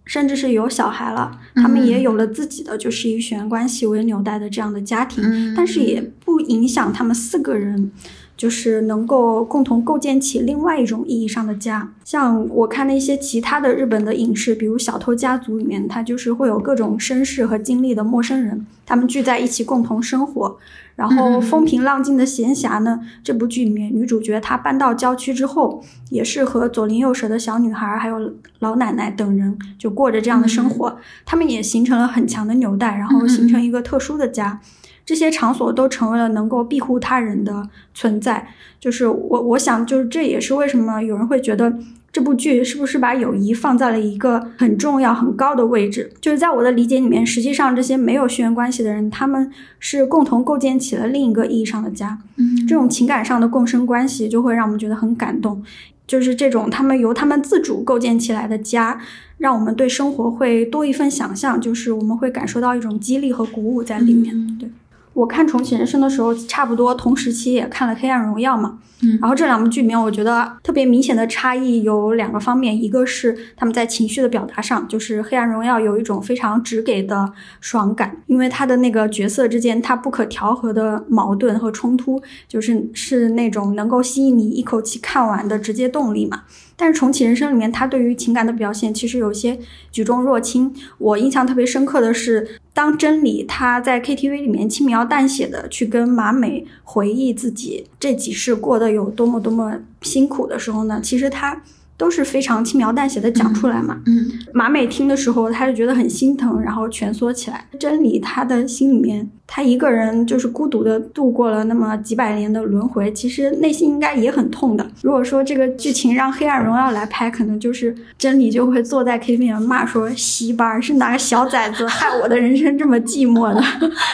甚至是有小孩了，他们也有了自己的就是以血缘关系为纽带的这样的家庭，嗯但是也不影响他们四个人。就是能够共同构建起另外一种意义上的家。像我看那些其他的日本的影视，比如《小偷家族》里面，它就是会有各种身世和经历的陌生人，他们聚在一起共同生活。然后风平浪静的闲暇呢，这部剧里面女主角她搬到郊区之后，也是和左邻右舍的小女孩还有老奶奶等人就过着这样的生活，他们也形成了很强的纽带，然后形成一个特殊的家。这些场所都成为了能够庇护他人的存在。就是我，我想，就是这也是为什么有人会觉得这部剧是不是把友谊放在了一个很重要、很高的位置？就是在我的理解里面，实际上这些没有血缘关系的人，他们是共同构建起了另一个意义上的家。嗯这种情感上的共生关系，就会让我们觉得很感动。就是这种他们由他们自主构建起来的家，让我们对生活会多一份想象，就是我们会感受到一种激励和鼓舞在里面。嗯对。我看重启人生的时候，差不多同时期也看了《黑暗荣耀》嘛，嗯然后这两部剧里面，我觉得特别明显的差异有两个方面，一个是他们在情绪的表达上，就是《黑暗荣耀》有一种非常直给的爽感，因为他的那个角色之间他不可调和的矛盾和冲突，就是是那种能够吸引你一口气看完的直接动力嘛。但是重启人生里面，他对于情感的表现其实有些举重若轻。我印象特别深刻的是，当真理他在 KTV 里面轻描淡写的去跟马美回忆自己这几世过得有多么多么辛苦的时候呢，其实他都是非常轻描淡写的讲出来嘛。嗯马美听的时候，他就觉得很心疼，然后蜷缩起来。真理他的心里面，他一个人就是孤独的度过了那么几百年的轮回，其实内心应该也很痛的。如果说这个剧情让《黑暗荣耀》来拍，可能就是真理就会坐在 KTV 里面骂说：“西巴是哪个小崽子害我的人生这么寂寞的？”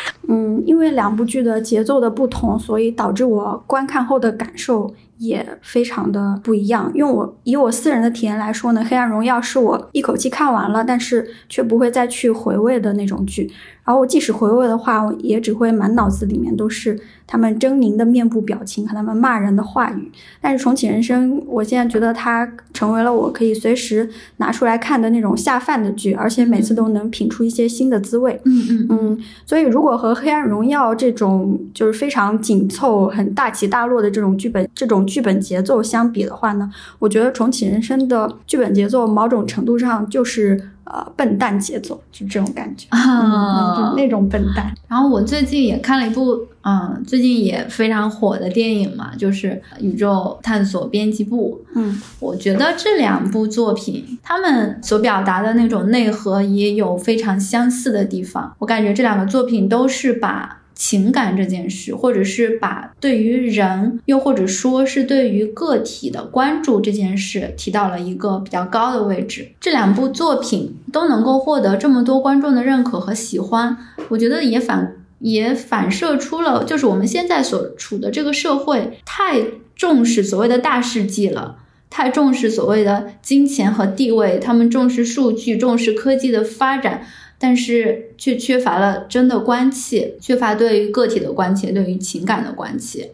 嗯，因为两部剧的节奏的不同，所以导致我观看后的感受也非常的不一样。用我以我私人的体验来说呢，《黑暗荣耀》是我一口气看完了，但是却不会再去回味的那种剧。然后我即使回味的话，我也只会满脑子里面都是他们狰狞的面部表情和他们骂人的话语。但是重启人生，我现在觉得它成为了我可以随时拿出来看的那种下饭的剧，而且每次都能品出一些新的滋味。嗯嗯嗯，所以如果和《黑暗荣耀》这种就是非常紧凑、很大起大落的这种剧本、这种剧本节奏相比的话呢，我觉得重启人生的剧本节奏某种程度上就是呃笨蛋节奏，就这种感觉啊就，那种笨蛋。然后我最近也看了一部，嗯，最近也非常火的电影嘛，就是《宇宙探索编辑部》。嗯我觉得这两部作品，他们所表达的那种内核也有非常相似的地方。我感觉这两个作品都是把情感这件事，或者是把对于人，又或者说是对于个体的关注这件事，提到了一个比较高的位置。这两部作品都能够获得这么多观众的认可和喜欢，我觉得也反也反射出了，就是我们现在所处的这个社会太重视所谓的大事记了。太重视所谓的金钱和地位，他们重视数据，重视科技的发展，但是却缺乏了真的关切，缺乏对于个体的关切，对于情感的关切，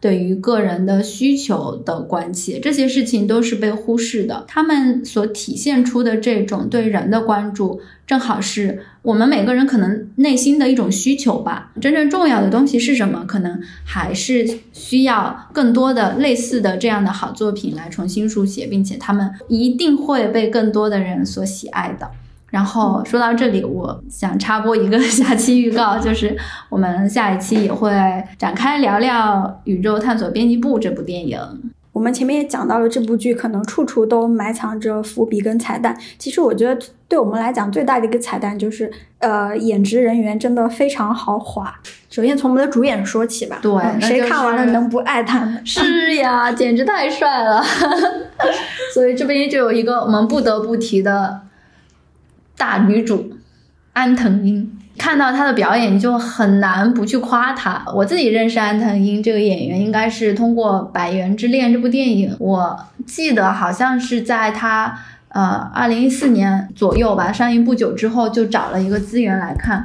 对于个人的需求的关切，这些事情都是被忽视的。他们所体现出的这种对人的关注，正好是我们每个人可能内心的一种需求吧。真正重要的东西是什么？可能还是需要更多的类似的这样的好作品来重新书写，并且他们一定会被更多的人所喜爱的。然后说到这里，我想插播一个 下期预告，就是我们下一期也会展开聊聊《宇宙探索编辑部》这部电影。我们前面也讲到了，这部剧可能处处都埋藏着伏笔跟彩蛋。其实我觉得，对我们来讲最大的一个彩蛋就是，呃，演职人员真的非常豪华。首先从我们的主演说起吧，对嗯就是谁看完了能不爱他们？是呀，简直太帅了！所以这边就有一个我们不得不提的大女主安藤樱。看到她的表演，就很难不去夸她。我自己认识安藤樱这个演员，应该是通过《百元之恋》这部电影。我记得好像是在她呃二零一四年左右吧，上映不久之后就找了一个资源来看。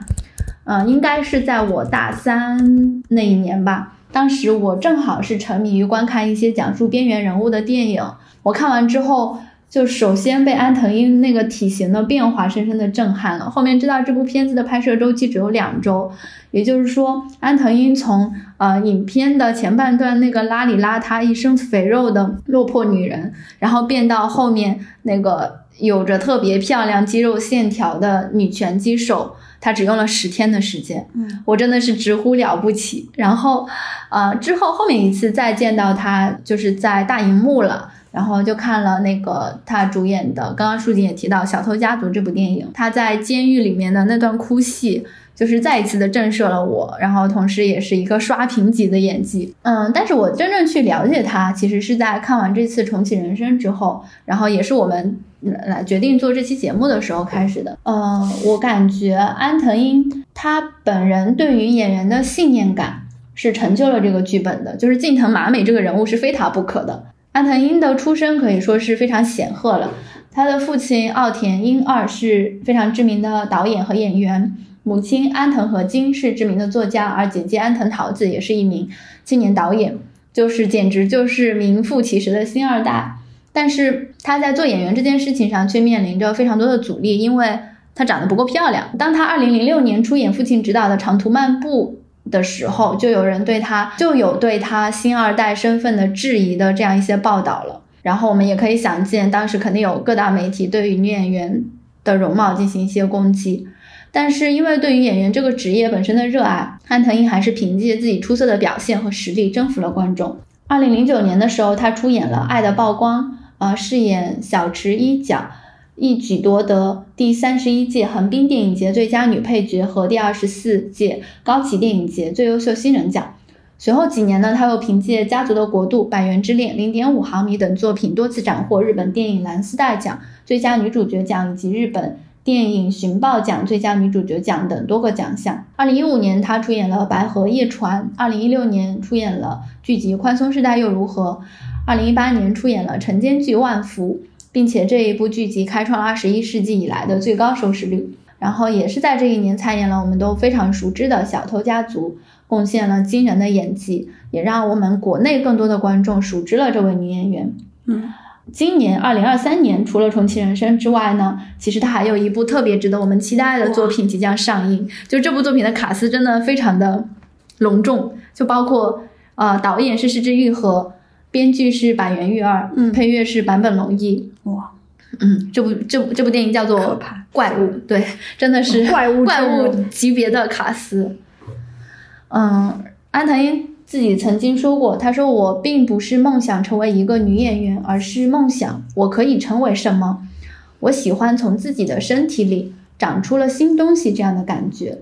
嗯，应该是在我大三那一年吧。当时我正好是沉迷于观看一些讲述边缘人物的电影，我看完之后，就首先被安藤樱那个体型的变化深深的震撼了。后面知道这部片子的拍摄周期只有两周，也就是说，安藤樱从呃影片的前半段那个邋里邋遢、一身肥肉的落魄女人，然后变到后面那个有着特别漂亮肌肉线条的女拳击手。他只用了十天的时间，嗯，我真的是直呼了不起。然后，呃，之后后面一次再见到他，就是在大荧幕了。然后就看了那个他主演的，刚刚舒锦也提到《小偷家族》这部电影，他在监狱里面的那段哭戏，就是再一次的震慑了我。然后同时也是一个刷屏级的演技，嗯，但是我真正去了解他，其实是在看完这次重启人生之后，然后也是我们来决定做这期节目的时候开始的。嗯，我感觉安藤樱他本人对于演员的信念感是成就了这个剧本的，就是近藤麻美这个人物是非他不可的。安藤樱的出身可以说是非常显赫了，他的父亲奥田英二是非常知名的导演和演员，母亲安藤和金是知名的作家，而姐姐安藤桃子也是一名青年导演，就是简直就是名副其实的星二代。但是他在做演员这件事情上却面临着非常多的阻力，因为她长得不够漂亮。当他二零零六年出演父亲执导的《长途漫步》。的时候，就有人对他就有对他星二代身份的质疑的这样一些报道了。然后我们也可以想见，当时肯定有各大媒体对于女演员的容貌进行一些攻击。但是因为对于演员这个职业本身的热爱，安藤樱还是凭借自己出色的表现和实力征服了观众。二零零九年的时候，她出演了《爱的曝光》，呃，饰演小池一角。一举夺得第三十一届横滨电影节最佳女配角和第二十四届高崎电影节最优秀新人奖。随后几年呢，她又凭借《家族的国度》《百元之恋》《零点五毫米》等作品多次斩获日本电影蓝丝带奖最佳女主角奖以及日本电影寻报奖最佳女主角奖等多个奖项。二零一五年，她出演了《白河夜船》；二零一六年出演了剧集《宽松世代又如何》；二零一八年出演了晨间剧《万福》。并且这一部剧集开创了二十一世纪以来的最高收视率。然后也是在这一年参演了我们都非常熟知的《小偷家族》，贡献了惊人的演技，也让我们国内更多的观众熟知了这位女演员。嗯，今年二零二三年，除了《重启人生》之外呢，其实它还有一部特别值得我们期待的作品即将上映。就这部作品的卡斯真的非常的隆重，就包括呃导演是石之愈和，编剧是板垣裕二，嗯配乐是坂本龙一。哇，嗯，这部这部这部电影叫做《怪物》，对，真的是怪物怪物级别的卡司。嗯，安藤英自己曾经说过，他说我并不是梦想成为一个女演员，而是梦想我可以成为什么。我喜欢从自己的身体里长出了新东西这样的感觉。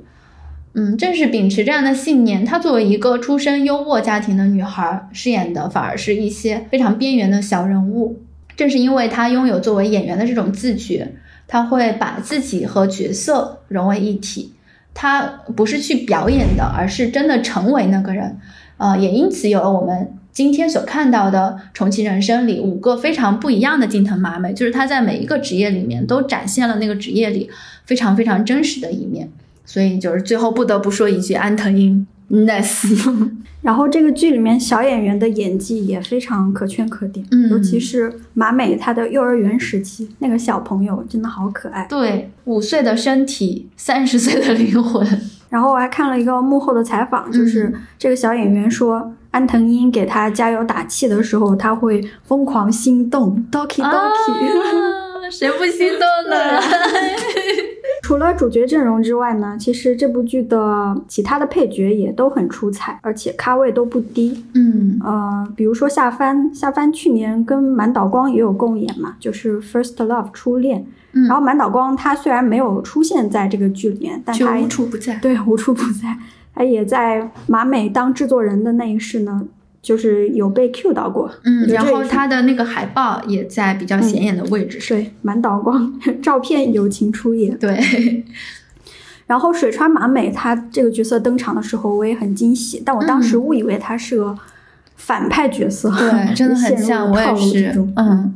嗯，正是秉持这样的信念，她作为一个出身优渥家庭的女孩，饰演的反而是一些非常边缘的小人物。正是因为她拥有作为演员的这种自觉，她会把自己和角色融为一体。她不是去表演的，而是真的成为那个人。呃，也因此有了我们今天所看到的《重启人生》里五个非常不一样的近藤麻美，就是她在每一个职业里面都展现了那个职业里非常非常真实的一面。所以就是最后不得不说一句安藤英 nice，然后这个剧里面小演员的演技也非常可圈可点，嗯尤其是马美她的幼儿园时期那个小朋友真的好可爱。对，五岁的身体，三十岁的灵魂，然后我还看了一个幕后的采访，就是嗯这个小演员说，安藤英给他加油打气的时候，他会疯狂心动，doki doki。啊，谁不心动呢？除了主角阵容之外呢，其实这部剧的其他的配角也都很出彩，而且咖位都不低。嗯呃，比如说夏帆，夏帆去年跟满岛光也有共演嘛，就是《First Love》初恋。嗯然后满岛光他虽然没有出现在这个剧里面，但他无处不在。对无处不在，他也在马美当制作人的那一世呢，就是有被 Q 到过。嗯，然后他的那个海报也在比较显眼的位置嗯。对满岛光 照片友情出演。对，然后水川麻美她这个角色登场的时候，我也很惊喜，但我当时嗯误以为她是个反派角色，对，真的很 像，我也是中。嗯，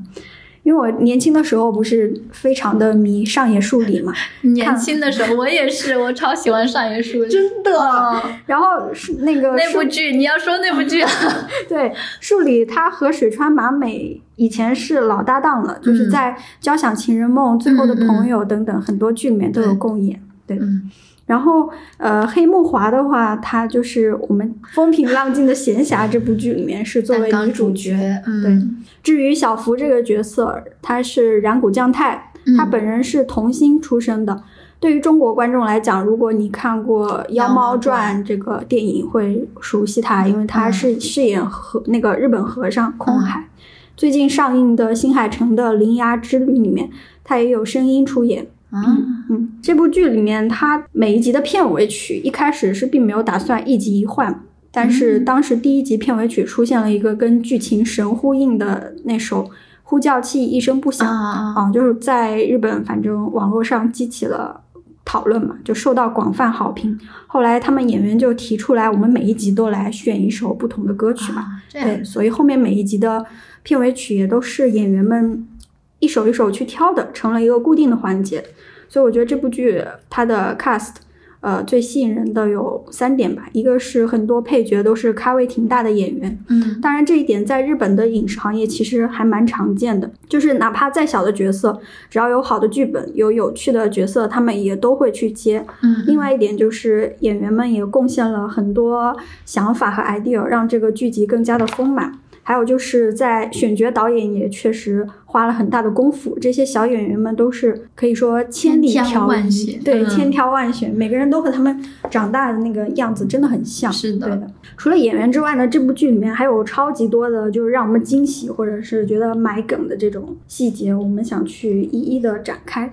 因为我年轻的时候不是非常的迷上野树里嘛，年轻的时候我也是，我超喜欢上野树里。真的。哦 然后是那个那部剧，你要说那部剧啊？对树里，他和水川麻美以前是老搭档了，就是嗯在《交响情人梦》《最后的朋友》等等很多剧里面都有共演。对，嗯然后呃，黑木华的话，她就是我们风平浪静的闲暇这部剧里面是作为女主主角。角，嗯，对，至于小福这个角色，他是染谷将太，他嗯本人是童星出身的。对于中国观众来讲，如果你看过《妖猫传》传这个电影，会熟悉他，因为他是饰演和那个日本和尚空海。最近上映的新海诚的《铃芽之旅》里面，他也有声音出演。啊，嗯，这部剧里面，它每一集的片尾曲一开始是并没有打算一集一换，但是嗯。当时第一集片尾曲出现了一个跟剧情神呼应的那首《呼叫器一声不响》啊啊，就是在日本反正网络上激起了讨论嘛，就受到广泛好评。后来他们演员就提出来，我们每一集都来选一首不同的歌曲嘛。啊，对，所以后面每一集的片尾曲也都是演员们一首一首去挑的，成了一个固定的环节。所以我觉得这部剧它的 cast，呃，最吸引人的有三点吧，一个是很多配角都是咖位挺大的演员，嗯当然这一点在日本的影视行业其实还蛮常见的，就是哪怕再小的角色，只要有好的剧本、有有趣的角色，他们也都会去接。嗯，另外一点就是演员们也贡献了很多想法和 idea，让这个剧集更加的丰满。还有就是在选角，导演也确实花了很大的功夫。这些小演员们都是可以说千里挑万选，对，嗯千挑万选，每个人都和他们长大的那个样子真的很像。是的对的。除了演员之外呢，这部剧里面还有超级多的，就是让我们惊喜或者是觉得埋梗的这种细节，我们想去一一的展开。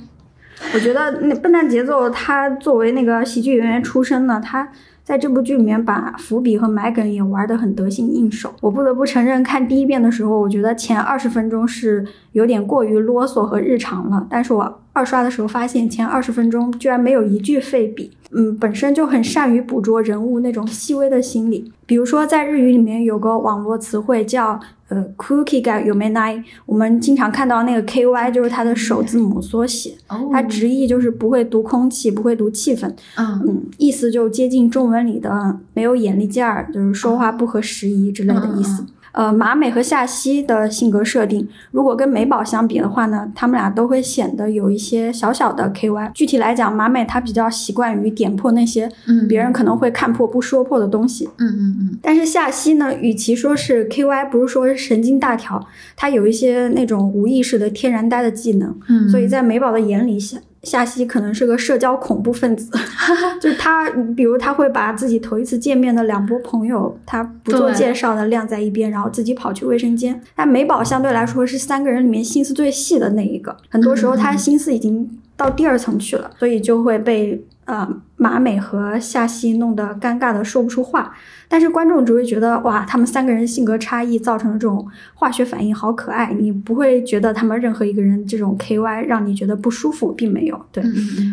我觉得那笨蛋节奏，他作为那个喜剧演员出身呢，他在这部剧里面把伏笔和埋梗也玩得很得心应手。我不得不承认，看第一遍的时候，我觉得前二十分钟是有点过于啰嗦和日常了，但是我二刷的时候发现前二十分钟居然没有一句废笔。嗯，本身就很善于捕捉人物那种细微的心理。比如说，在日语里面有个网络词汇叫呃 “cookie ga yumenai”，我们经常看到那个 “ky” 就是它的首字母缩写，它直译就是不会读空气，不会读气氛。嗯嗯，意思就接近中文里的没有眼力劲儿，就是说话不合时宜之类的意思。呃，马美和夏希的性格设定，如果跟美宝相比的话呢，他们俩都会显得有一些小小的 KY。具体来讲，马美她比较习惯于点破那些嗯别人可能会看破不说破的东西，嗯嗯嗯。但是夏希呢，与其说是 KY，不是说是神经大条，她有一些那种无意识的天然呆的技能，嗯，所以在美宝的眼里，夏夏曦可能是个社交恐怖分子，就是他，比如他会把自己头一次见面的两波朋友，他不做介绍的晾在一边，然后自己跑去卫生间。但美宝相对来说是三个人里面心思最细的那一个，很多时候他心思已经到第二层去了，所以就会被呃马美和夏希弄得尴尬的说不出话。但是观众只会觉得哇，他们三个人性格差异造成的这种化学反应好可爱，你不会觉得他们任何一个人这种 KY 让你觉得不舒服，并没有。对，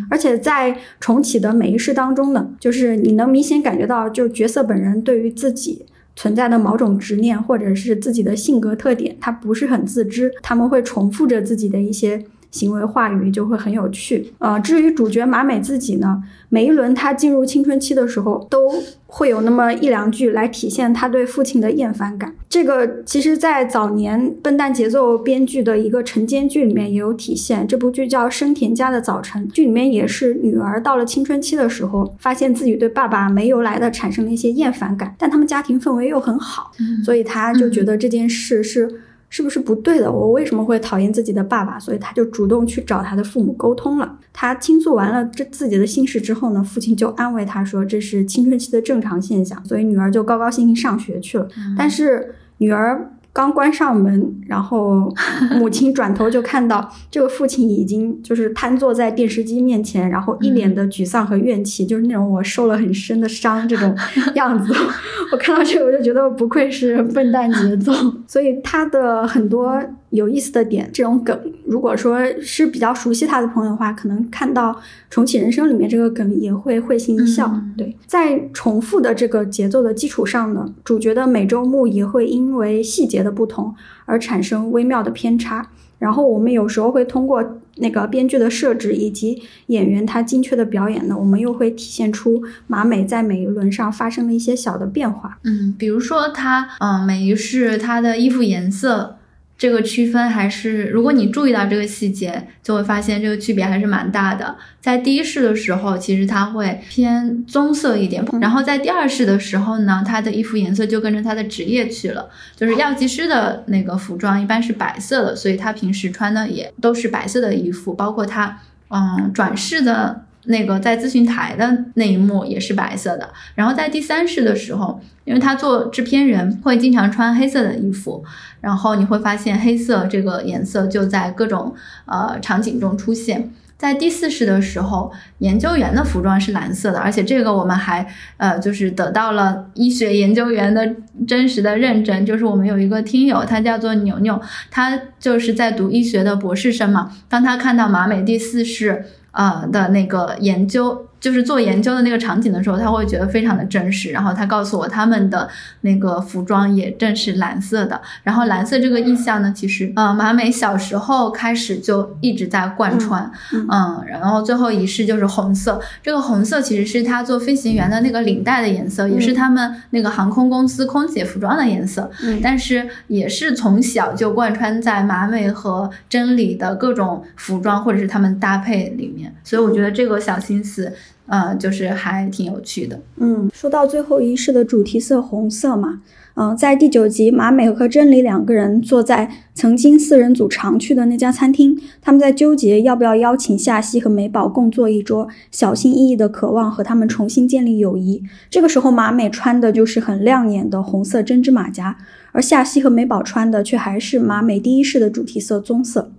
而且在重启的每一世当中呢，就是你能明显感觉到，就角色本人对于自己。存在的某种执念，或者是自己的性格特点，他不是很自知，他们会重复着自己的一些行为话语，就会很有趣。呃，至于主角马美自己呢，每一轮她进入青春期的时候，都会有那么一两句来体现她对父亲的厌烦感。这个其实，在早年笨蛋节奏编剧的一个晨间剧里面也有体现。这部剧叫《生田家的早晨》，剧里面也是女儿到了青春期的时候，发现自己对爸爸没由来的产生了一些厌烦感，但他们家庭氛围又很好，嗯所以她就觉得这件事是。是不是不对的？我为什么会讨厌自己的爸爸？所以他就主动去找他的父母沟通了。他倾诉完了这自己的心事之后呢，父亲就安慰他说这是青春期的正常现象，所以女儿就高高兴兴上学去了。但是女儿刚关上门，然后母亲 转头就看到这个父亲已经就是瘫坐在电视机面前，然后一脸的沮丧和怨气，就是那种我受了很深的伤这种 样子。我看到这个我就觉得不愧是笨蛋节奏，所以他的很多有意思的点，这种梗，如果说是比较熟悉他的朋友的话，可能看到《重启人生》里面这个梗也会会心一笑。嗯对，在重复的这个节奏的基础上呢，主角的每周目也会因为细节的不同而产生微妙的偏差。然后我们有时候会通过那个编剧的设置以及演员他精确的表演呢，我们又会体现出马美在每一轮上发生了一些小的变化。嗯，比如说他，嗯，每一世他的衣服颜色这个区分还是，如果你注意到这个细节，就会发现这个区别还是蛮大的。在第一世的时候，其实它会偏棕色一点，然后在第二世的时候呢，它的衣服颜色就跟着它的职业去了。就是药剂师的那个服装一般是白色的，所以他平时穿的也都是白色的衣服，包括他，嗯，转世的。那个在咨询台的那一幕也是白色的，然后在第三世的时候，因为他做制片人会经常穿黑色的衣服，然后你会发现黑色这个颜色就在各种呃场景中出现。在第四世的时候，研究员的服装是蓝色的，而且这个我们还呃就是得到了医学研究员的真实的认证，就是我们有一个听友，他叫做牛牛，他就是在读医学的博士生嘛，当他看到马美第四世。啊的那个研究，就是做研究的那个场景的时候，他会觉得非常的真实。然后他告诉我，他们的那个服装也正是蓝色的。然后蓝色这个意象呢，其实呃马美小时候开始就一直在贯穿，嗯嗯，然后最后一世就是红色。这个红色其实是他做飞行员的那个领带的颜色，也是他们那个航空公司空姐服装的颜色。嗯但是也是从小就贯穿在马美和真理的各种服装或者是他们搭配里面，所以我觉得这个小心思，呃，就是还挺有趣的。嗯，说到最后一世的主题色红色嘛，嗯、在第九集，马美和真理两个人坐在曾经四人组常去的那家餐厅，他们在纠结要不要邀请夏曦和美宝共坐一桌，小心翼翼的渴望和他们重新建立友谊。这个时候，马美穿的就是很亮眼的红色针织马甲，而夏曦和美宝穿的却还是马美第一世的主题色棕色。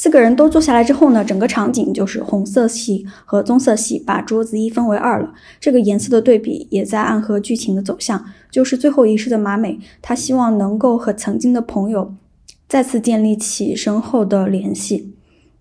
四个人都坐下来之后呢，整个场景就是红色系和棕色系把桌子一分为二了。这个颜色的对比也在暗合剧情的走向，就是最后一世的马美，她希望能够和曾经的朋友再次建立起深厚的联系。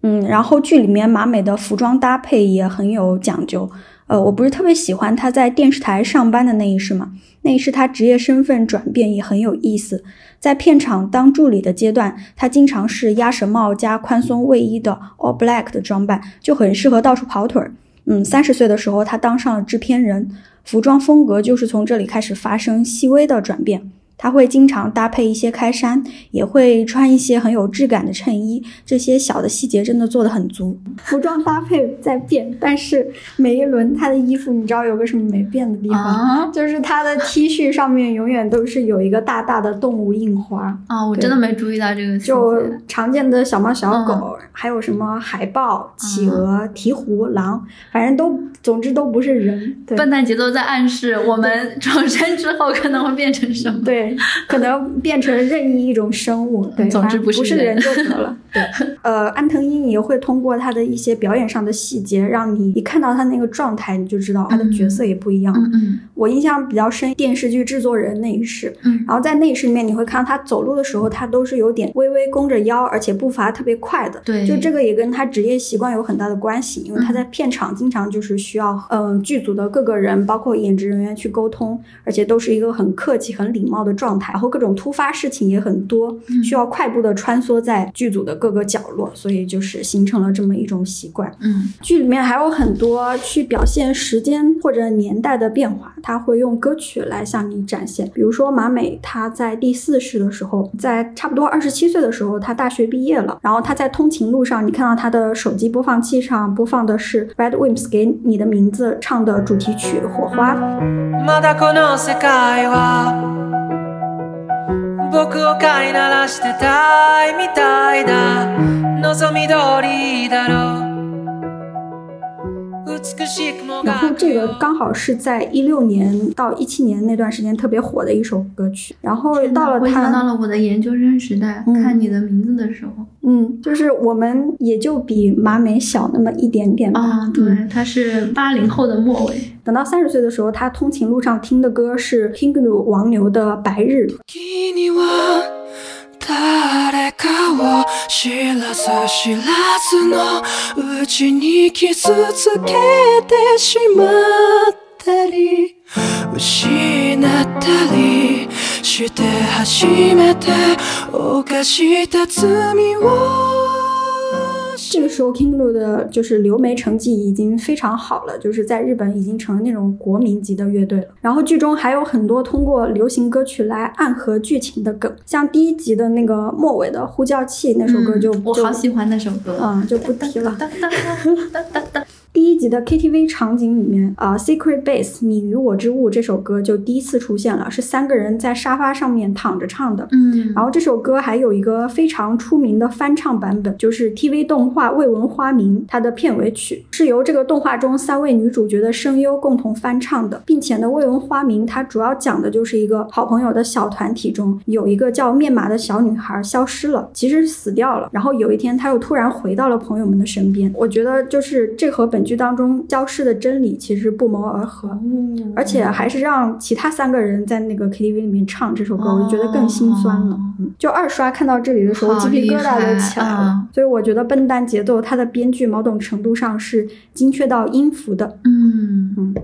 嗯，然后剧里面马美的服装搭配也很有讲究。呃，我不是特别喜欢她在电视台上班的那一世嘛，那一世她职业身份转变也很有意思。在片场当助理的阶段，他经常是鸭舌帽加宽松卫衣的 all black 的装扮，就很适合到处跑腿儿。嗯，三十岁的时候，他当上了制片人，服装风格就是从这里开始发生细微的转变。他会经常搭配一些开衫，也会穿一些很有质感的衬衣，这些小的细节真的做的很足。服装搭配在变，但是每一轮他的衣服，你知道有个什么没变的地方？啊就是他的 T 恤上面永远都是有一个大大的动物印花，啊，我真的没注意到这个细就。常见的小猫、小狗，还有什么海豹、企鹅、鹈鹕、狼，反正都，总之都不是人。对笨蛋节奏在暗示我们 转身之后可能会变成什么？对，可能变成任意一种生物，对，总之不是人就得了。对，呃，安藤英也会通过他的一些表演上的细节，让你一看到他那个状态，你就知道他的角色也不一样。嗯嗯。我印象比较深，电视剧制作人那一世，嗯。然后在那一世里面，你会看到他走路的时候，他都是有点微微弓着腰，而且步伐特别快的。对。就这个也跟他职业习惯有很大的关系，因为他在片场经常就是需要，嗯、剧组的各个人，包括演职人员去沟通，而且都是一个很客气、很礼貌的状态，然后各种突发事情也很多，需要快步的穿梭在剧组的各个角落，所以就是形成了这么一种习惯。嗯剧里面还有很多去表现时间或者年代的变化，他会用歌曲来向你展现。比如说马美，她在第四世的时候，在差不多二十七岁的时候，她大学毕业了，然后她在通勤路上，你看到她的手机播放器上播放的是 Red Wimps 给你的名字唱的主题曲《火花》。僕を飼いならしてたいみたいだ。望み通りだろう。然后这个刚好是在一六年到一七年那段时间特别火的一首歌曲，然后到了我想到，了我的研究生时代，看你的名字的时候嗯，就是我们也就比马美小那么一点点吧。啊，对，他是八零后的末尾。等到三十岁的时候，他通勤路上听的歌是 Kingnu 王牛的《白日》。誰かを知らず知らずのうちに傷つけてしまったり失ったりして初めて犯した罪を这个时候 Kinglu 的就是留美成绩已经非常好了，就是在日本已经成了那种国民级的乐队了。然后剧中还有很多通过流行歌曲来暗合剧情的梗，像第一集的那个末尾的呼叫器那首歌就、嗯我好喜欢那首歌。嗯就不提了。第一集的 KTV 场景里面，啊、s e c r e t Base 你与我之物》这首歌就第一次出现了，是三个人在沙发上面躺着唱的。嗯，然后这首歌还有一个非常出名的翻唱版本，就是 TV 动画《未闻花名》它的片尾曲，是由这个动画中三位女主角的声优共同翻唱的，并且呢，《未闻花名》它主要讲的就是一个好朋友的小团体中有一个叫面麻的小女孩消失了，其实死掉了，然后有一天她又突然回到了朋友们的身边。我觉得就是这和本剧当中消失的真理其实不谋而合。而且还是让其他三个人在那个 KTV 里面唱这首歌，我就觉得更心酸了。就二刷看到这里的时候，鸡皮疙瘩都起来了。所以我觉得《笨蛋节奏》它的编剧某种程度上是精确到音符的。嗯嗯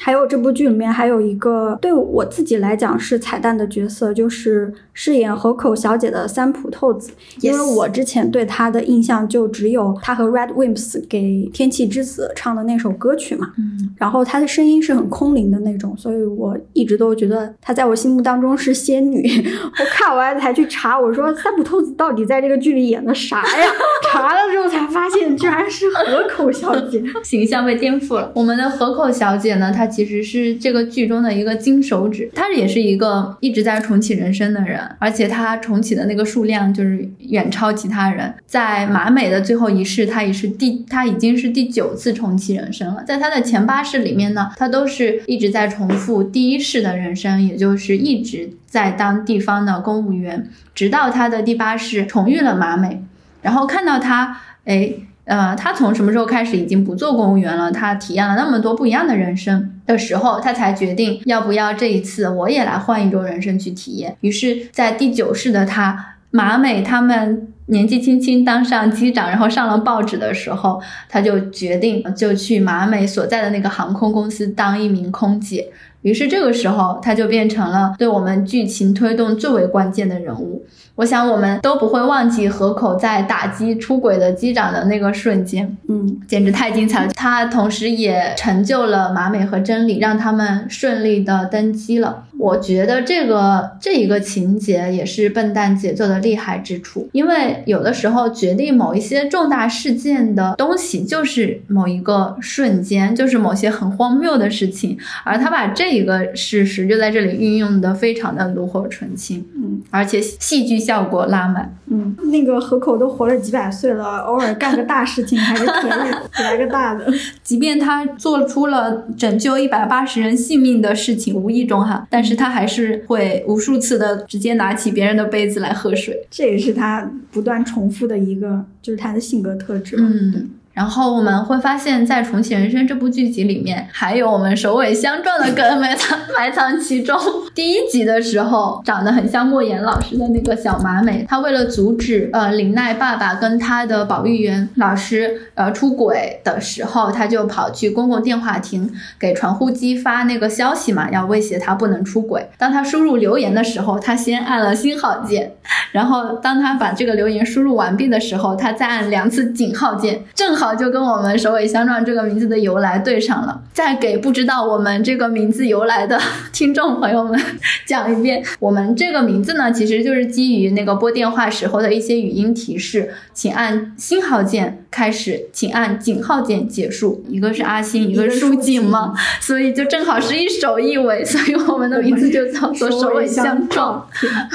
还有这部剧里面还有一个对我自己来讲是彩蛋的角色，就是饰演河口小姐的三浦透子。因为我之前对她的印象就只有她和 Red Wimps 给天气之子唱的那首歌曲嘛。嗯，然后她的声音是很空灵的那种，所以我一直都觉得她在我心目当中是仙女。我看完才去查，我说三浦透子到底在这个剧里演的啥呀？查了之后才发现，居然是河口小姐。形象被颠覆了。我们的河口小姐呢，她其实是这个剧中的一个金手指，她也是一个一直在重启人生的人，而且她重启的那个数量就是远超其他人。在马美的最后一世，她也是第，她已经是第九次重启人生了。在她的前八世里面呢，她都是一直在重复第一世的人生，也就是一直在当地方的公务员，直到她的第八世重遇了马美，然后看到她，哎。呃，他从什么时候开始已经不做公务员了？他体验了那么多不一样的人生的时候，他才决定要不要这一次我也来换一种人生去体验。于是，在第九世的他马美他们年纪轻轻当上机长，然后上了报纸的时候，他就决定就去马美所在的那个航空公司当一名空姐。于是这个时候，他就变成了对我们剧情推动最为关键的人物。我想我们都不会忘记河口在打击出轨的机长的那个瞬间，嗯，简直太精彩了。他同时也成就了马美和真理，让他们顺利的登机了。我觉得这个这一个情节也是笨蛋姐做的厉害之处，因为有的时候决定某一些重大事件的东西，就是某一个瞬间，就是某些很荒谬的事情，而他把这一个事实就在这里运用的非常的炉火纯青，嗯，而且戏剧效果拉满。嗯，那个河口都活了几百岁了，偶尔干个大事情还是可以的，来个大的。即便他做出了拯救一百八十人性命的事情，无意中哈，但是他还是会无数次的直接拿起别人的杯子来喝水。这也是他不断重复的一个，就是他的性格特质嘛。嗯。然后我们会发现，在《重启人生》这部剧集里面，还有我们首尾相撞的梗埋藏埋藏其中。第一集的时候，长得很像莫言老师的那个小马美，她为了阻止呃林奈爸爸跟他的保育员老师呃出轨的时候，她就跑去公共电话亭给传呼机发那个消息嘛，要威胁他不能出轨。当他输入留言的时候，他先按了星号键，然后当他把这个留言输入完毕的时候，他再按两次井号键，正好。就跟我们首尾相撞这个名字的由来对上了。再给不知道我们这个名字由来的听众朋友们讲一遍，我们这个名字呢，其实就是基于那个拨电话时候的一些语音提示，请按星号键开始，请按井号键结束。一个是阿星，一个是舒锦嘛，所以就正好是一首一尾，所以我们的名字就叫做首尾相撞。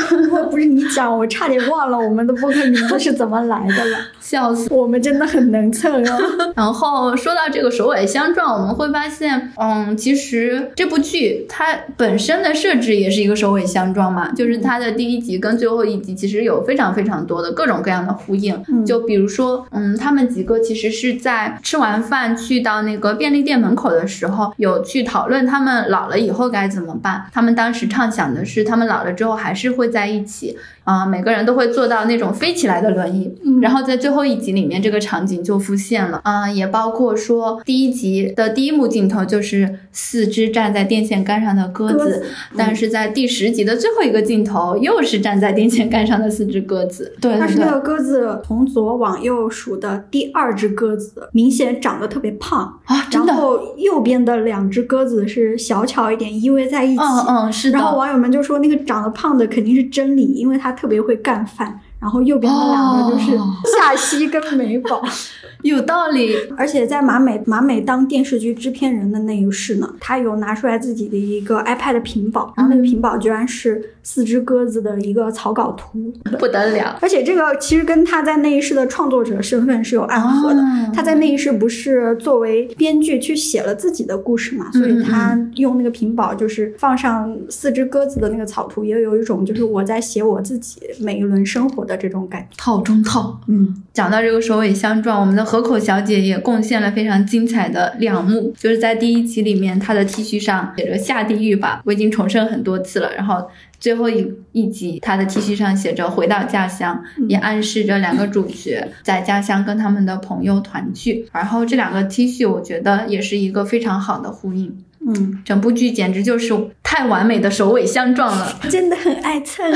如果不是你讲，我差点忘了我们的播客名字是怎么来的了。笑死！我们真的很能蹭哦。然后说到这个首尾相撞，我们会发现，嗯，其实这部剧它本身的设置也是一个首尾相撞嘛，就是它的第一集跟最后一集其实有非常非常多的各种各样的呼应。就比如说，嗯，他们几个其实是在吃完饭去到那个便利店门口的时候，有去讨论他们老了以后该怎么办。他们当时畅想的是，他们老了之后还是会在一起。啊，每个人都会坐到那种飞起来的轮椅，然后在最后一集里面，这个场景就浮现了。啊，也包括说第一集的第一幕镜头就是四只站在电线杆上的鸽子，但是在第十集的最后一个镜头又是站在电线杆上的四只鸽子。对，但是那个鸽子从左往右数的第二只鸽子明显长得特别胖啊，真的。然后右边的两只鸽子是小巧一点，依偎在一起。嗯嗯，是的。然后网友们就说那个长得胖的肯定是真理，因为他。特别会干饭，然后右边的两个就是夏曦跟美宝，有道理。而且在马美马美当电视剧制片人的那一世呢，他有拿出来自己的一个 iPad 屏保，然后那个屏保居然是。四只鸽子的一个草稿图，不得了！而且这个其实跟他在那一世的创作者身份是有暗合的。他在那一世不是作为编剧去写了自己的故事嘛，所以他用那个屏保就是放上四只鸽子的那个草图，也有一种就是我在写我自己每一轮生活的这种感觉。套中套，嗯，讲到这个首尾相撞，我们的河口小姐也贡献了非常精彩的两幕，就是在第一集里面，她的 T 恤上写着“下地狱吧”，我已经重生很多次了，然后。最后一一集，他的 T 恤上写着“回到家乡”，也暗示着两个主角在家乡跟他们的朋友团聚。然后这两个 T 恤，我觉得也是一个非常好的呼应。嗯，整部剧简直就是太完美的首尾相撞了，真的很爱蹭。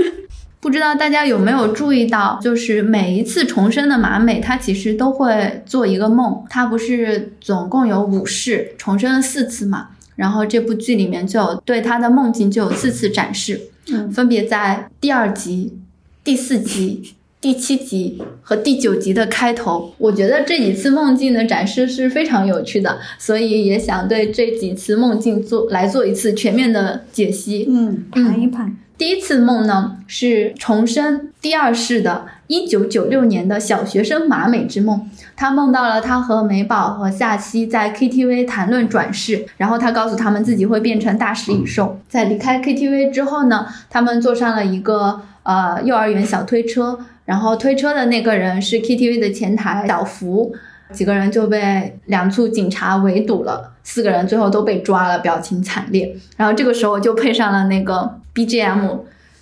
不知道大家有没有注意到，就是每一次重生的马美，她其实都会做一个梦。她不是总共有五世，重生了四次嘛？然后这部剧里面就有对他的梦境就有四次展示，嗯，分别在第二集、第四集、第七集和第九集的开头。我觉得这几次梦境的展示是非常有趣的，所以也想对这几次梦境做来做一次全面的解析，嗯，盘一盘。第一次梦呢是重生第二世的1996年的小学生马美之梦，他梦到了他和美宝和夏曦在 KTV 谈论转世，然后他告诉他们自己会变成大食蚁兽。在离开 KTV 之后呢，他们坐上了一个呃幼儿园小推车，然后推车的那个人是 KTV 的前台小福。几个人就被两处警察围堵了，四个人最后都被抓了，表情惨烈。然后这个时候就配上了那个 BGM，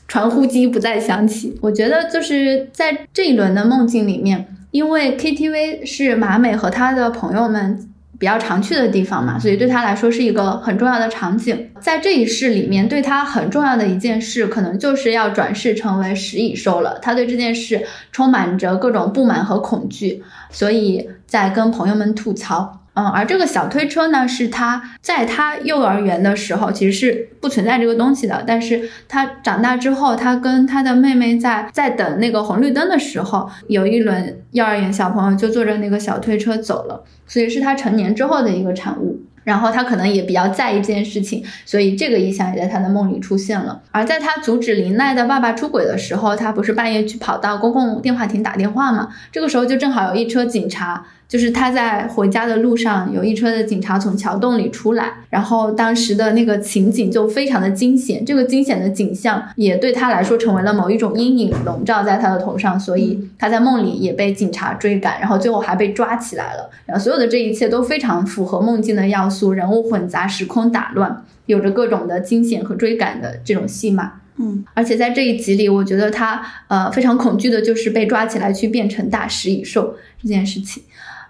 传呼机不再响起。我觉得就是在这一轮的梦境里面，因为 KTV 是马美和她的朋友们。比较常去的地方嘛，所以对他来说是一个很重要的场景。在这一世里面，对他很重要的一件事，可能就是要转世成为食蚁兽了。他对这件事充满着各种不满和恐惧，所以在跟朋友们吐槽。嗯，而这个小推车呢，是他在他幼儿园的时候其实是不存在这个东西的，但是他长大之后，他跟他的妹妹在在等那个红绿灯的时候，有一轮幼儿园小朋友就坐着那个小推车走了，所以是他成年之后的一个产物。然后他可能也比较在意这件事情，所以这个意象也在他的梦里出现了。而在他阻止林奈的爸爸出轨的时候，他不是半夜去跑到公共电话亭打电话吗？这个时候就正好有一车警察。就是他在回家的路上，有一车的警察从桥洞里出来，然后当时的那个情景就非常的惊险。这个惊险的景象也对他来说成为了某一种阴影，笼罩在他的头上，所以他在梦里也被警察追赶，然后最后还被抓起来了。然后所有的这一切都非常符合梦境的要素，人物混杂，时空打乱，有着各种的惊险和追赶的这种戏码。嗯，而且在这一集里，我觉得他呃非常恐惧的就是被抓起来去变成大食蚁兽这件事情。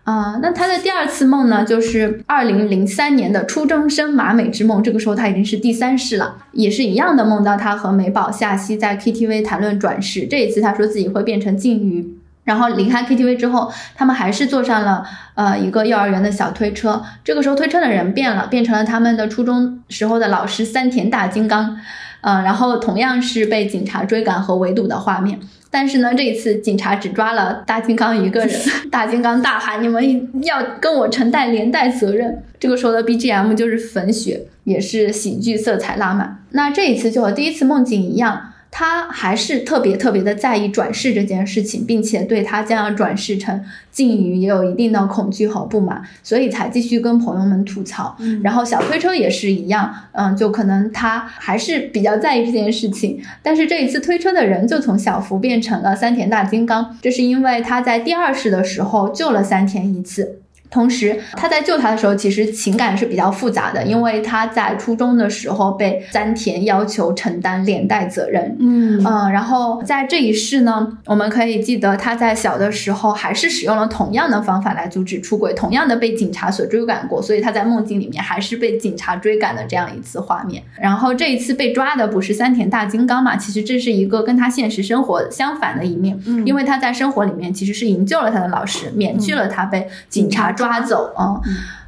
啊，那他的第二次梦呢，就是二零零三年的初中生马美之梦。这个时候他已经是第三世了，也是一样的梦到他和美宝夏曦在 KTV 谈论转世。这一次他说自己会变成鲸鱼，然后离开 KTV 之后，他们还是坐上了呃一个幼儿园的小推车。这个时候推车的人变了，变成了他们的初中时候的老师三田大金刚。嗯，然后同样是被警察追赶和围堵的画面。但是呢，这一次警察只抓了大金刚一个人。大金刚大喊：“你们要跟我承担连带责任。”这个时候的 BGM 就是粉雪，也是喜剧色彩拉满。那这一次就和第一次梦境一样。他还是特别特别的在意转世这件事情，并且对他将要转世成鲸鱼也有一定的恐惧和不满，所以才继续跟朋友们吐槽。然后小推车也是一样，嗯，就可能他还是比较在意这件事情。但是这一次推车的人就从小福变成了三田大金刚，这是因为他在第二世的时候救了三田一次。同时，他在救他的时候，其实情感是比较复杂的，因为他在初中的时候被三田要求承担连带责任。嗯嗯，然后在这一世呢，我们可以记得他在小的时候还是使用了同样的方法来阻止出轨，同样的被警察所追赶过，所以他在梦境里面还是被警察追赶的这样一次画面。然后这一次被抓的不是三田大金刚嘛？其实这是一个跟他现实生活相反的一面，因为他在生活里面其实是营救了他的老师，免去了他被警察抓。抓走啊，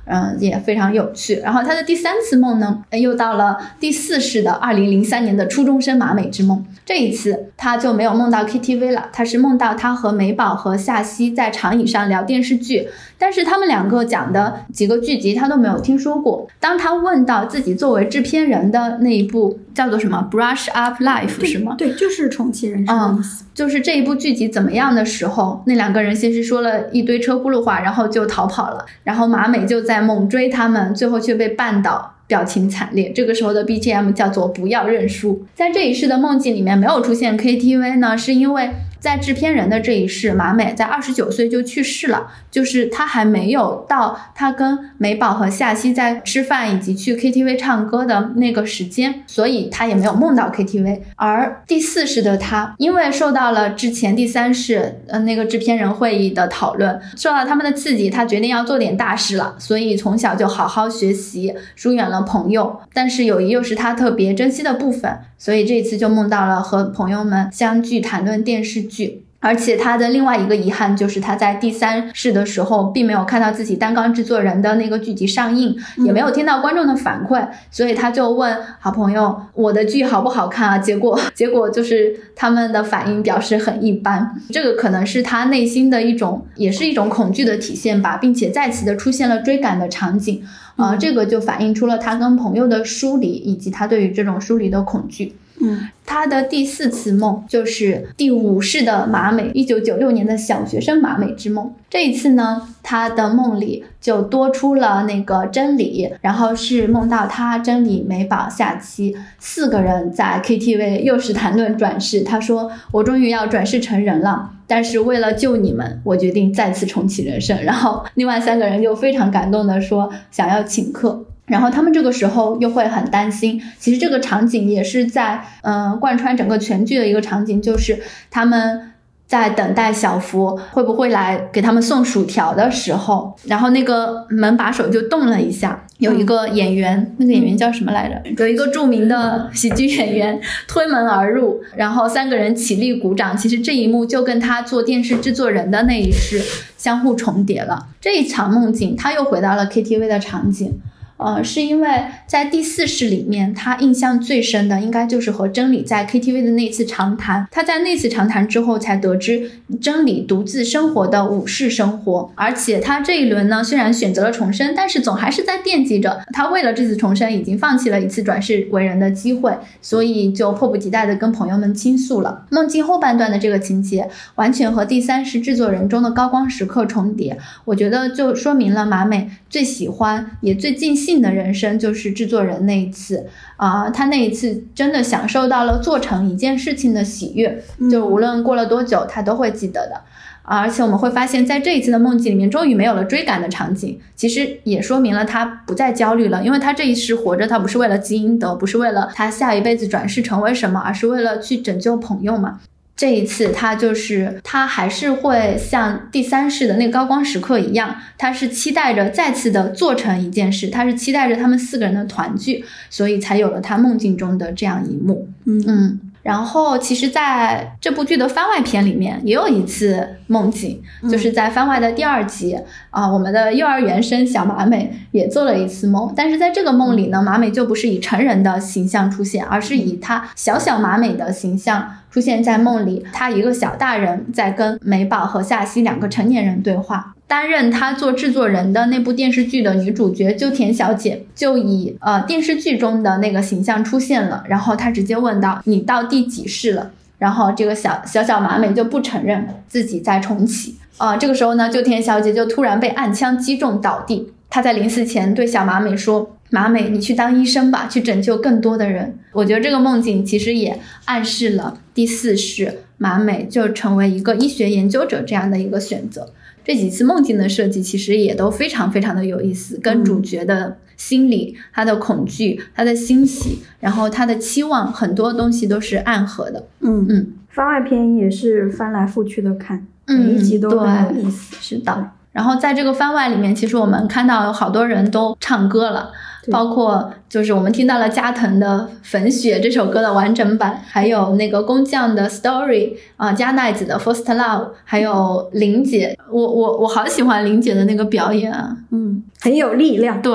嗯，也非常有趣。然后他的第三次梦呢，又到了第四世的二零零三年的初中生马美之梦。这一次他就没有梦到 KTV 了，他是梦到他和美宝和夏曦在长椅上聊电视剧，但是他们两个讲的几个剧集他都没有听说过。当他问到自己作为制片人的那一部叫做什么 Brush Up Life 是吗？对，就是重启人生的意思。就是这一部剧集怎么样的时候，那两个人先是说了一堆车轱辘话，然后就逃跑了，然后马美就在猛追他们，最后却被绊倒。表情惨烈，这个时候的 BGM 叫做“不要认输”。在这一世的梦境里面没有出现 KTV 呢，是因为。在制片人的这一世，马美在二十九岁就去世了，就是她还没有到她跟美宝和夏曦在吃饭以及去 KTV 唱歌的那个时间，所以她也没有梦到 KTV。而第四世的她，因为受到了之前第三世呃那个制片人会议的讨论，受到他们的刺激，她决定要做点大事了，所以从小就好好学习，疏远了朋友，但是友谊又是她特别珍惜的部分，所以这次就梦到了和朋友们相聚谈论电视剧。剧，而且他的另外一个遗憾就是他在第三世的时候，并没有看到自己单纲制作人的那个剧集上映，也没有听到观众的反馈，所以他就问好朋友：“我的剧好不好看啊？”结果，结果就是他们的反应表示很一般。这个可能是他内心的一种，也是一种恐惧的体现吧，并且再次的出现了追赶的场景，啊，这个就反映出了他跟朋友的疏离，以及他对于这种疏离的恐惧。嗯，他的第四次梦就是第五世的马美，一九九六年的小学生马美之梦。这一次呢，他的梦里就多出了那个真理，然后是梦到他真理、美宝、夏期四个人在 KTV 又是谈论转世。他说：“我终于要转世成人了，但是为了救你们，我决定再次重启人生。”然后另外三个人就非常感动的说：“想要请客。”然后他们这个时候又会很担心。其实这个场景也是在嗯、呃贯穿整个全剧的一个场景，就是他们。在等待小福会不会来给他们送薯条的时候，然后那个门把手就动了一下，有一个演员，那个演员叫什么来着？有一个著名的喜剧演员 推门而入，然后三个人起立鼓掌。其实这一幕就跟他做电视制作人的那一世相互重叠了。这一场梦境，他又回到了 KTV 的场景。呃，是因为在第四世里面，他印象最深的应该就是和真理在 KTV 的那次长谈。他在那次长谈之后，才得知真理独自生活的武士生活，而且他这一轮呢，虽然选择了重生，但是总还是在惦记着他为了这次重生，已经放弃了一次转世为人的机会，所以就迫不及待的跟朋友们倾诉了。梦境后半段的这个情节，完全和第三世制作人中的高光时刻重叠，我觉得就说明了马美最喜欢也最尽兴的人生就是制作人那一次啊、他那一次真的享受到了做成一件事情的喜悦，就无论过了多久，他都会记得的。啊而且我们会发现，在这一次的梦境里面，终于没有了追赶的场景，其实也说明了他不再焦虑了，因为他这一世活着，他不是为了积阴德，不是为了他下一辈子转世成为什么，而是为了去拯救朋友嘛。这一次，他就是他还是会像第三世的那个高光时刻一样，他是期待着再次的做成一件事，他是期待着他们四个人的团聚，所以才有了他梦境中的这样一幕。嗯。嗯，然后其实在这部剧的番外篇里面也有一次梦境，就是在番外的第二集啊、我们的幼儿园生小马美也做了一次梦，但是在这个梦里呢，马美就不是以成人的形象出现，而是以她小小马美的形象出现在梦里，他一个小大人在跟美宝和夏曦两个成年人对话。担任他做制作人的那部电视剧的女主角鸠田小姐，就以呃电视剧中的那个形象出现了。然后她直接问道：“你到第几世了？”然后这个小小小马美就不承认自己在重启。啊、这个时候呢，鸠田小姐就突然被暗枪击中倒地。她在临死前对小马美说：“马美，你去当医生吧，去拯救更多的人。”我觉得这个梦境其实也暗示了第四世马美就成为一个医学研究者这样的一个选择。这几次梦境的设计其实也都非常非常的有意思，跟主角的心理、他的恐惧、他的欣喜，然后他的期望，很多东西都是暗合的。嗯嗯，番外篇也是翻来覆去的看，嗯每一集都很有对意思。是的。然后在这个番外里面，其实我们看到有好多人都唱歌了，对包括就是我们听到了加藤的《粉雪》这首歌的完整版，还有那个工匠的《Story》啊、加奈子的《First Love》，还有林姐，我我我好喜欢林姐的那个表演啊，嗯，很有力量。对，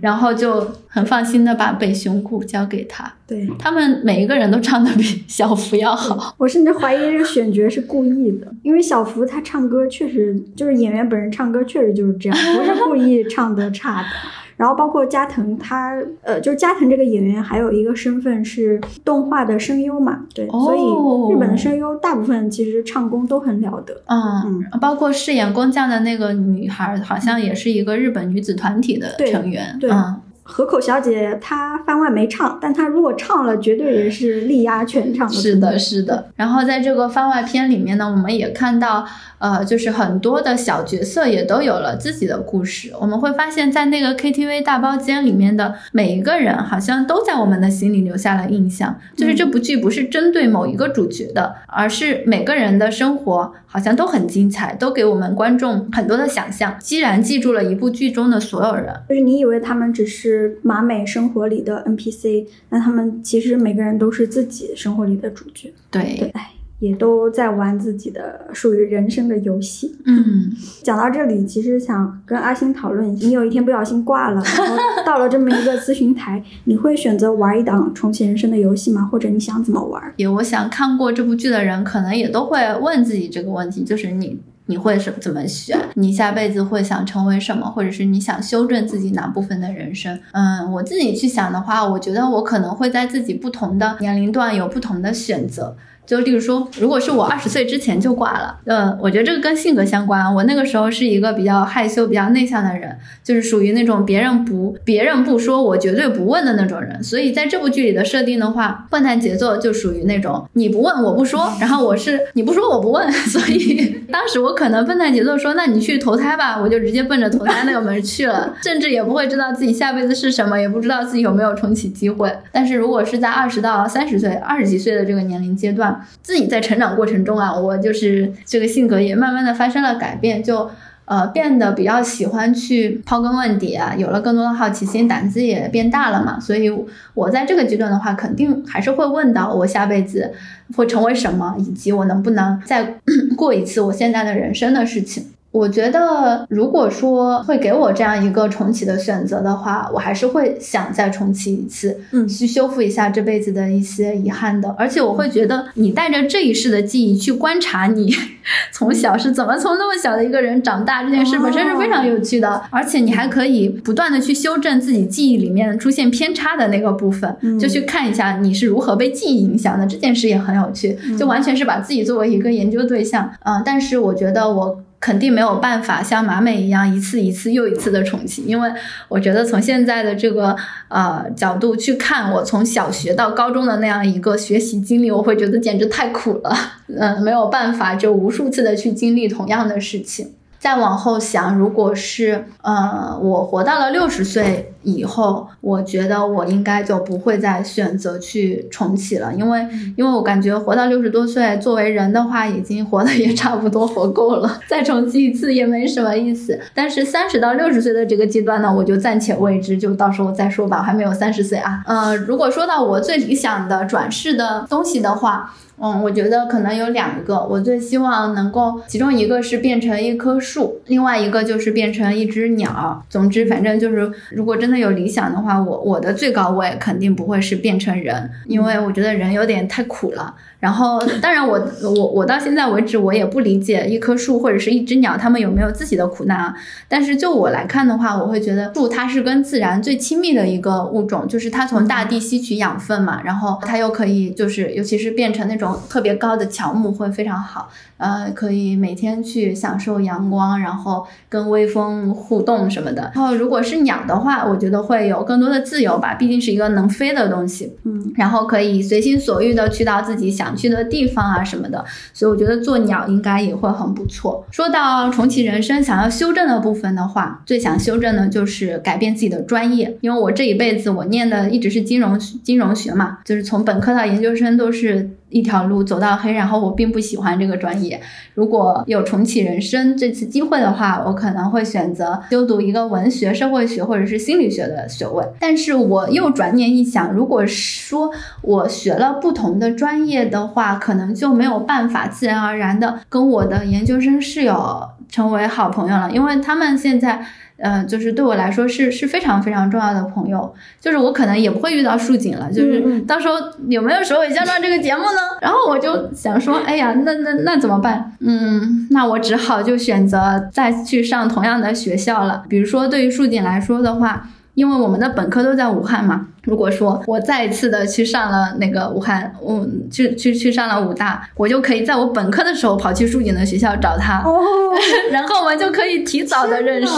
然后就很放心的把北熊谷交给他，对。他们每一个人都唱的比小福要好，我甚至怀疑这个选角是故意的，因为小福他唱歌确实就是演员本人唱歌确实就是这样，不是故意唱的差的。然后包括加藤他，呃，就是加藤这个演员还有一个身份是动画的声优嘛，对，哦所以日本的声优大部分其实唱功都很了得。嗯，包括饰演工匠的那个女孩，好像也是一个日本女子团体的成员，对嗯，河口小姐她番外没唱，但她如果唱了，绝对也是力压全场的。是的，是的。然后在这个番外篇里面呢，我们也看到，呃，就是很多的小角色也都有了自己的故事。我们会发现，在那个 KTV 大包间里面的每一个人，好像都在我们的心里留下了印象。就是这部剧不是针对某一个主角的，而是每个人的生活好像都很精彩，都给我们观众很多的想象。既然记住了一部剧中的所有人，就是你以为他们只是马美生活里的 NPC，那他们其实每个人都是自己生活里的主角，对，对，哎，也都在玩自己的属于人生的游戏。嗯。讲到这里，其实想跟阿星讨论，你有一天不小心挂了，然后到了这么一个咨询台，你会选择玩一档重启人生的游戏吗？或者你想怎么玩？也我想看过这部剧的人，可能也都会问自己这个问题，就是你你会是怎么选？你下辈子会想成为什么，或者是你想修正自己哪部分的人生？嗯，我自己去想的话，我觉得我可能会在自己不同的年龄段有不同的选择。就例如说，如果是我二十岁之前就挂了，呃，我觉得这个跟性格相关。我那个时候是一个比较害羞、比较内向的人，就是属于那种别人不别人不说，我绝对不问的那种人。所以在这部剧里的设定的话，笨蛋节奏就属于那种你不问我不说，然后我是你不说我不问，所以当时我可能笨蛋节奏说，那你去投胎吧，我就直接奔着投胎那个门去了，甚至也不会知道自己下辈子是什么，也不知道自己有没有重启机会。但是如果是在二十到三十岁、二十几岁的这个年龄阶段，自己在成长过程中啊，我就是这个性格也慢慢的发生了改变，就呃变得比较喜欢去刨根问底啊，有了更多的好奇心，胆子也变大了嘛。所以我在这个阶段的话，肯定还是会问到我下辈子会成为什么，以及我能不能再过一次我现在的人生的事情。我觉得，如果说会给我这样一个重启的选择的话，我还是会想再重启一次，嗯去修复一下这辈子的一些遗憾的。而且我会觉得，你带着这一世的记忆去观察你 从小是怎么从那么小的一个人长大，这件事本身是非常有趣的。而且你还可以不断的去修正自己记忆里面出现偏差的那个部分，就去看一下你是如何被记忆影响的。这件事也很有趣，就完全是把自己作为一个研究对象。嗯、但是我觉得我。肯定没有办法像马美一样一次一次又一次的重启，因为我觉得从现在的这个呃角度去看，我从小学到高中的那样一个学习经历，我会觉得简直太苦了，嗯、没有办法就无数次的去经历同样的事情。再往后想，如果是呃我活到了六十岁以后，我觉得我应该就不会再选择去重启了，因为因为我感觉活到六十多岁，作为人的话，已经活的也差不多活够了，再重启一次也没什么意思。但是三十到六十岁的这个阶段呢，我就暂且未知，就到时候再说吧，我还没有三十岁啊。呃，如果说到我最理想的转世的东西的话，嗯，我觉得可能有两个，我最希望能够，其中一个是变成一棵树，另外一个就是变成一只鸟。总之，反正就是，如果真的有理想的话，我我的最高位肯定不会是变成人，因为我觉得人有点太苦了。然后，当然我我我到现在为止，我也不理解一棵树或者是一只鸟，它们有没有自己的苦难啊？但是就我来看的话，我会觉得树它是跟自然最亲密的一个物种，就是它从大地吸取养分嘛，然后它又可以就是尤其是变成那种特别高的乔木会非常好，呃，可以每天去享受阳光，然后跟微风互动什么的。然后如果是鸟的话，我觉得会有更多的自由吧，毕竟是一个能飞的东西，嗯，然后可以随心所欲的去到自己想去的地方啊什么的，所以我觉得做鸟应该也会很不错。说到重启人生想要修正的部分的话，最想修正的就是改变自己的专业，因为我这一辈子我念的一直是金融金融学嘛，就是从本科到研究生都是一条路走到黑，然后我并不喜欢这个专业。如果有重启人生这次机会的话，我可能会选择修读一个文学、社会学或者是心理学的学位。但是我又转念一想，如果说我学了不同的专业的话，可能就没有办法自然而然的跟我的研究生室友成为好朋友了，因为他们现在。呃，就是对我来说是是非常非常重要的朋友，就是我可能也不会遇到树井了，就是嗯嗯到时候有没有手尾相撞这个节目呢？然后我就想说，哎呀，那那那怎么办？嗯，那我只好就选择再去上同样的学校了。比如说对于树井来说的话，因为我们的本科都在武汉嘛，如果说我再一次的去上了那个武汉，嗯，去去去上了武大，我就可以在我本科的时候跑去树井的学校找他，哦，然后我们就可以提早的认识，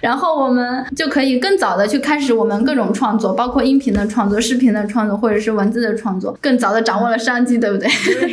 然后我们就可以更早的去开始我们各种创作，包括音频的创作、视频的创作，或者是文字的创作，更早的掌握了商机，对不对？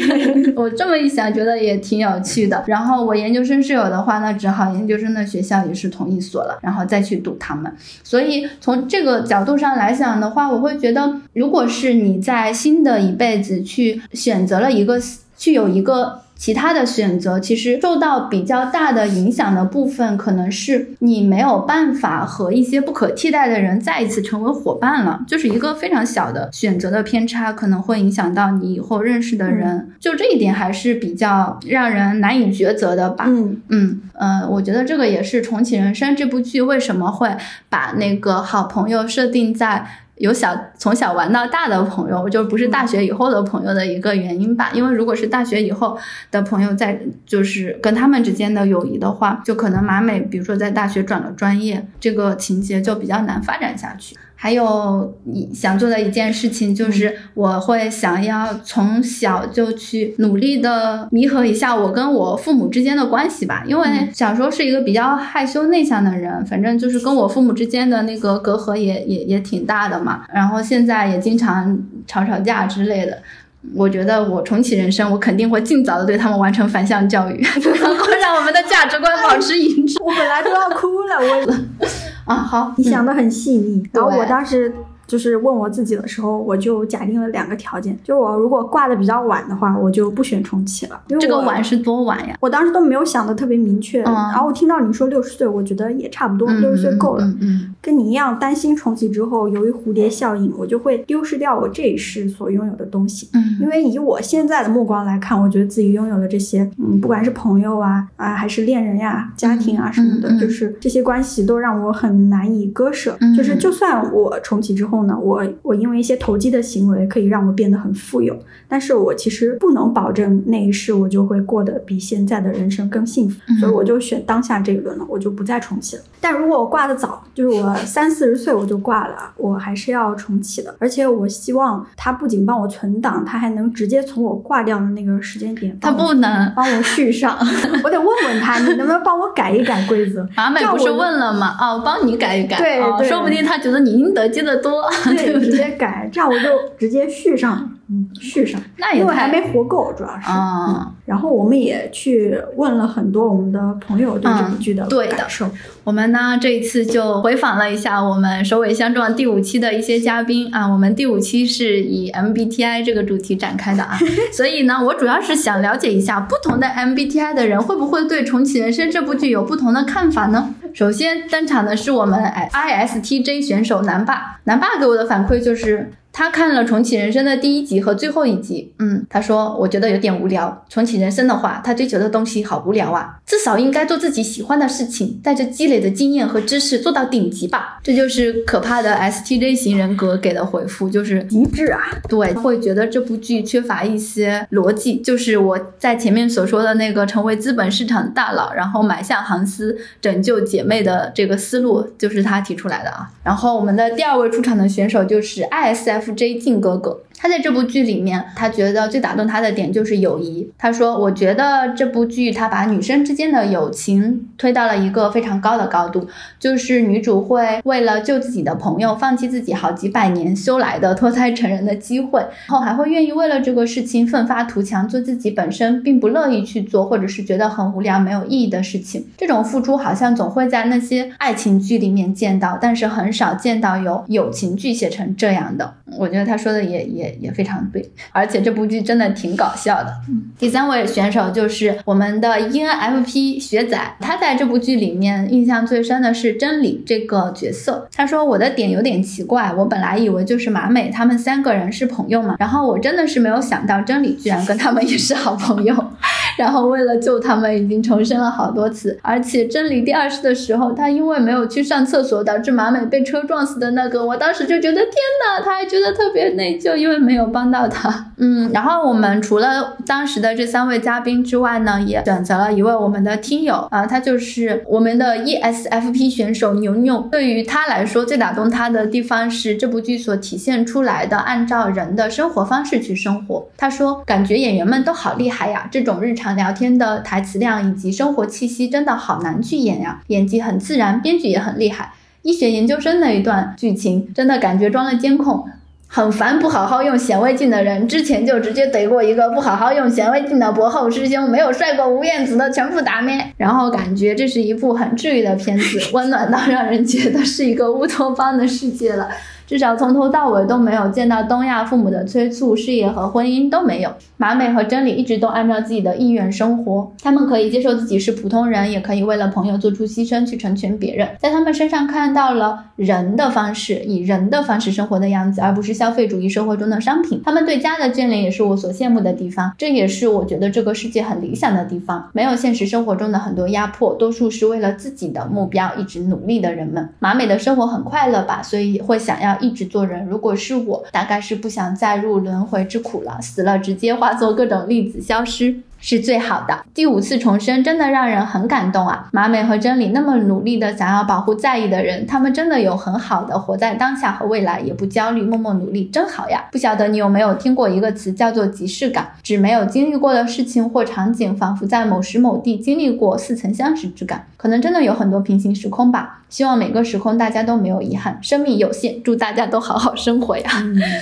我这么一想，觉得也挺有趣的。然后我研究生室友的话，那只好研究生的学校也是同一所了，然后再去读他们。所以从这个角度上来讲的话，我会觉得，如果是你在新的一辈子去选择了一个，去有一个其他的选择，其实受到比较大的影响的部分，可能是你没有办法和一些不可替代的人再一次成为伙伴了，就是一个非常小的选择的偏差，可能会影响到你以后认识的人。就这一点还是比较让人难以抉择的吧。嗯嗯呃，我觉得这个也是《重启人生》这部剧为什么会把那个好朋友设定在有小从小玩到大的朋友，就不是大学以后的朋友的一个原因吧。因为如果是大学以后的朋友在，就是跟他们之间的友谊的话，就可能马美比如说在大学转了专业，这个情节就比较难发展下去。还有一想做的一件事情就是，我会想要从小就去努力的弥合一下我跟我父母之间的关系吧。因为小时候是一个比较害羞内向的人，反正就是跟我父母之间的那个隔阂也也也挺大的嘛。然后现在也经常吵吵架之类的。我觉得我重启人生，我肯定会尽早的对他们完成反向教育，然后让我们的价值观保持一致。我本来都要哭了，我啊，好，你想的很细腻。然后我当时就是问我自己的时候，我就假定了两个条件，就我如果挂的比较晚的话，我就不选重启了，因为这个晚是多晚呀？我当时都没有想的特别明确。嗯然后我听到你说六十岁，我觉得也差不多，嗯六十岁够了。嗯嗯跟你一样担心重启之后，由于蝴蝶效应，我就会丢失掉我这一世所拥有的东西。嗯因为以我现在的目光来看，我觉得自己拥有的这些，嗯，不管是朋友啊啊，还是恋人呀、家庭啊什么的，嗯嗯就是这些关系都让我很难以割舍。嗯就是就算我重启之后呢，我我因为一些投机的行为可以让我变得很富有，但是我其实不能保证那一世我就会过得比现在的人生更幸福，嗯所以我就选当下这一轮了，我就不再重启了。但如果我挂的早，就是我三四十岁我就挂了，我还是要重启的。而且我希望它不仅帮我存档，它还能直接从我挂掉的那个时间点他不能。帮我续上。我得问问他，你能不能帮我改一改规则？马美这不是问了吗？啊，我帮你改一改。哦，对对说不定他觉得你应得接的多，对对，直？接改，这样我就直接续上，嗯，续上。那也因为还没活够，主要是。啊嗯然后我们也去问了很多我们的朋友对这部剧的嗯对的感受。我们呢这一次就回访了一下我们首尾相撞第五期的一些嘉宾啊，我们第五期是以 MBTI 这个主题展开的啊，所以呢，我主要是想了解一下不同的 MBTI 的人会不会对《重启人生》这部剧有不同的看法呢？首先登场的是我们哎 ISTJ 选手南霸，南霸给我的反馈就是。他看了《重启人生》的第一集和最后一集，嗯，他说我觉得有点无聊。重启人生的话，他追求的东西好无聊啊，至少应该做自己喜欢的事情，带着积累的经验和知识做到顶级吧。这就是可怕的 STJ 型人格给的回复，就是极致啊！对，会觉得这部剧缺乏一些逻辑，就是我在前面所说的那个成为资本市场大佬，然后买下航司，拯救姐妹的这个思路，就是他提出来的啊。然后我们的第二位出场的选手就是 ISF J 靖哥哥。他在这部剧里面，他觉得最打动他的点就是友谊。他说：“我觉得这部剧他把女生之间的友情推到了一个非常高的高度，就是女主会为了救自己的朋友，放弃自己好几百年修来的脱胎成人的机会，然后还会愿意为了这个事情奋发图强，做自己本身并不乐意去做，或者是觉得很无聊、没有意义的事情。这种付出好像总会在那些爱情剧里面见到，但是很少见到有友情剧写成这样的。我觉得他说的也也也非常对，而且这部剧真的挺搞笑的。第三位选手就是我们的 ENFP 学仔，他在这部剧里面印象最深的是真理这个角色。他说我的点有点奇怪，我本来以为就是马美他们三个人是朋友嘛，然后我真的是没有想到真理居然跟他们也是好朋友，然后为了救他们已经重生了好多次，而且真理第二世的时候，他因为没有去上厕所，导致马美被车撞死的那个，我当时就觉得天哪，他还觉得特别内疚，因为没有帮到他。嗯，然后我们除了当时的这三位嘉宾之外呢，也选择了一位我们的听友啊，他就是我们的 ESFP 选手牛牛。对于他来说，最打动他的地方是这部剧所体现出来的按照人的生活方式去生活。他说，感觉演员们都好厉害呀，这种日常聊天的台词量以及生活气息真的好难去演呀，演技很自然，编剧也很厉害。医学研究生那一段剧情，真的感觉装了监控。很烦不好好用显微镜的人，之前就直接怼过一个不好好用显微镜的博后师兄，没有帅过吴彦祖的全部打咩。然后感觉这是一部很治愈的片子，温暖到让人觉得是一个乌托邦的世界了。至少从头到尾都没有见到东亚父母的催促，事业和婚姻都没有。马美和真理一直都按照自己的意愿生活，他们可以接受自己是普通人，也可以为了朋友做出牺牲去成全别人。在他们身上看到了人的方式，以人的方式生活的样子，而不是消费主义社会中的商品。他们对家的眷恋也是我所羡慕的地方，这也是我觉得这个世界很理想的地方。没有现实生活中的很多压迫，多数是为了自己的目标一直努力的人们。马美的生活很快乐吧，所以会想要一直做人。如果是我，大概是不想再入轮回之苦了，死了直接化作各种粒子消失。是最好的。第五次重生真的让人很感动啊！马美和真理那么努力的想要保护在意的人，他们真的有很好的活在当下和未来，也不焦虑，默默努力，真好呀！不晓得你有没有听过一个词叫做即视感，指没有经历过的事情或场景，仿佛在某时某地经历过，似曾相识之感。可能真的有很多平行时空吧。希望每个时空大家都没有遗憾，生命有限，祝大家都好好生活呀。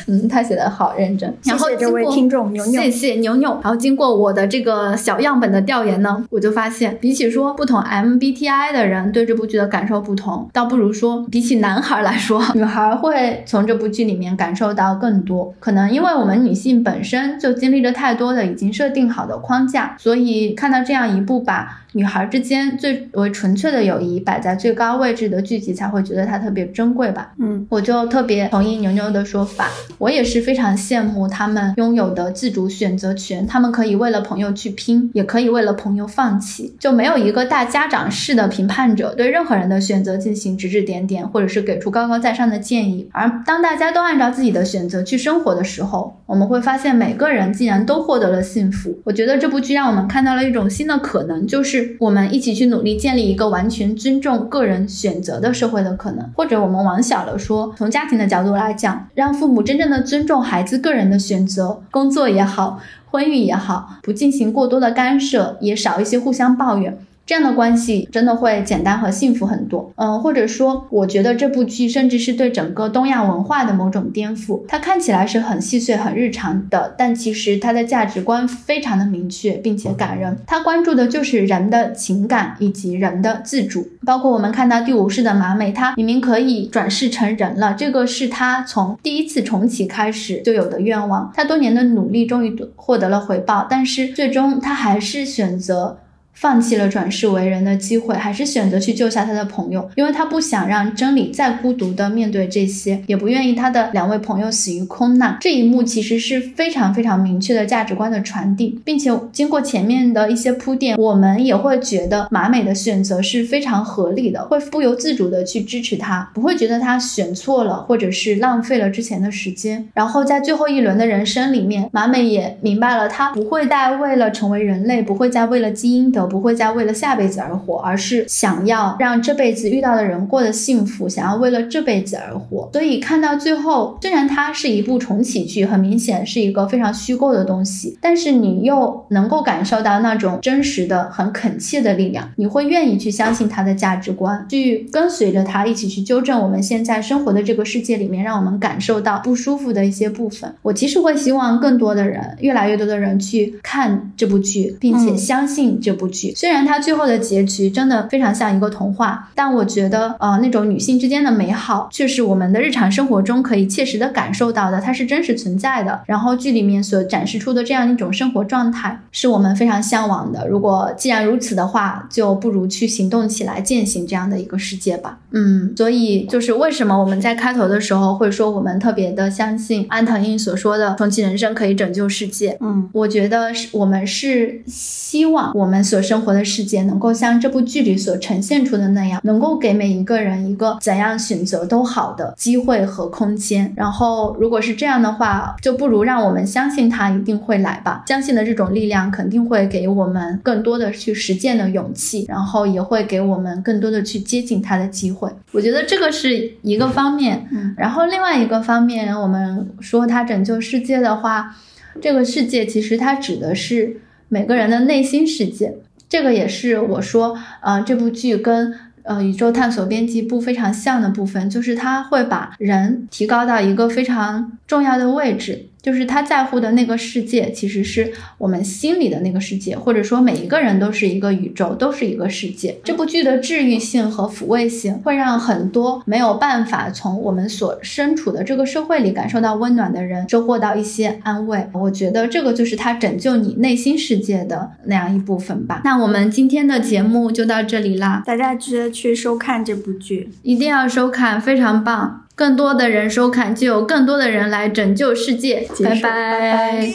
嗯，他写的好认真。然后谢谢这位听众牛牛谢谢牛牛。然后经过我的这个小样本的调研呢，我就发现，比起说不同 MBTI 的人对这部剧的感受不同，倒不如说比起男孩来说，女孩会从这部剧里面感受到更多。可能因为我们女性本身就经历了太多的已经设定好的框架，所以看到这样一部把女孩之间最为纯粹的友谊摆在最高位置的剧集，才会觉得它特别珍贵吧。嗯，我就特别同意牛牛的说法，我也是非常羡慕他们拥有的自主选择权，他们可以为了朋友去拼，也可以为了朋友放弃，就没有一个大家长式的评判者对任何人的选择进行指指点点，或者是给出高高在上的建议。而当大家都按照自己的选择去生活的时候，我们会发现每个人竟然都获得了幸福。我觉得这部剧让我们看到了一种新的可能，就是我们一起去努力建立一个完全尊重个人选择的社会的可能，或者我们往小了说，从家庭的角度来讲，让父母真正的尊重孩子个人的选择，工作也好，婚育也好，不进行过多的干涉，也少一些互相抱怨。这样的关系真的会简单和幸福很多。嗯，或者说，我觉得这部剧甚至是对整个东亚文化的某种颠覆。它看起来是很细碎、很日常的，但其实它的价值观非常的明确，并且感人。它关注的就是人的情感以及人的自主。包括我们看到第五世的马美，她明明可以转世成人了，这个是她从第一次重启开始就有的愿望。她多年的努力终于获得了回报，但是最终她还是选择。放弃了转世为人的机会，还是选择去救下他的朋友，因为他不想让真理再孤独的面对这些，也不愿意他的两位朋友死于空难。这一幕其实是非常非常明确的价值观的传递，并且经过前面的一些铺垫，我们也会觉得马美的选择是非常合理的，会不由自主的去支持他，不会觉得他选错了，或者是浪费了之前的时间。然后在最后一轮的人生里面，马美也明白了，他不会再为了成为人类，不会再为了基因的。不会再为了下辈子而活，而是想要让这辈子遇到的人过得幸福，想要为了这辈子而活。所以看到最后，虽然它是一部重启剧，很明显是一个非常虚构的东西，但是你又能够感受到那种真实的、很恳切的力量。你会愿意去相信他的价值观，去跟随着他一起去纠正我们现在生活的这个世界里面让我们感受到不舒服的一些部分。我其实会希望更多的人，越来越多的人去看这部剧，并且相信这部剧。虽然它最后的结局真的非常像一个童话，但我觉得，呃，那种女性之间的美好，却是我们的日常生活中可以切实的感受到的，它是真实存在的。然后剧里面所展示出的这样一种生活状态，是我们非常向往的。如果既然如此的话，就不如去行动起来，践行这样的一个世界吧。嗯，所以就是为什么我们在开头的时候会说我们特别的相信安藤英所说的重启人生可以拯救世界。嗯，我觉得是我们是希望我们所生活的世界能够像这部剧里所呈现出的那样，能够给每一个人一个怎样选择都好的机会和空间。然后，如果是这样的话，就不如让我们相信它一定会来吧。相信的这种力量肯定会给我们更多的去实践的勇气，然后也会给我们更多的去接近它的机会。我觉得这个是一个方面。嗯，然后另外一个方面，我们说它拯救世界的话，这个世界其实它指的是每个人的内心世界。这个也是我说，呃，这部剧跟呃宇宙探索编辑部非常像的部分，就是它会把人提高到一个非常重要的位置。就是他在乎的那个世界，其实是我们心里的那个世界，或者说每一个人都是一个宇宙，都是一个世界。这部剧的治愈性和抚慰性，会让很多没有办法从我们所身处的这个社会里感受到温暖的人，收获到一些安慰。我觉得这个就是他拯救你内心世界的那样一部分吧。那我们今天的节目就到这里啦，大家记得去收看这部剧，一定要收看，非常棒。更多的人收看，就有更多的人来拯救世界。拜拜。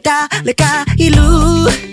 Lika Lika Ilu.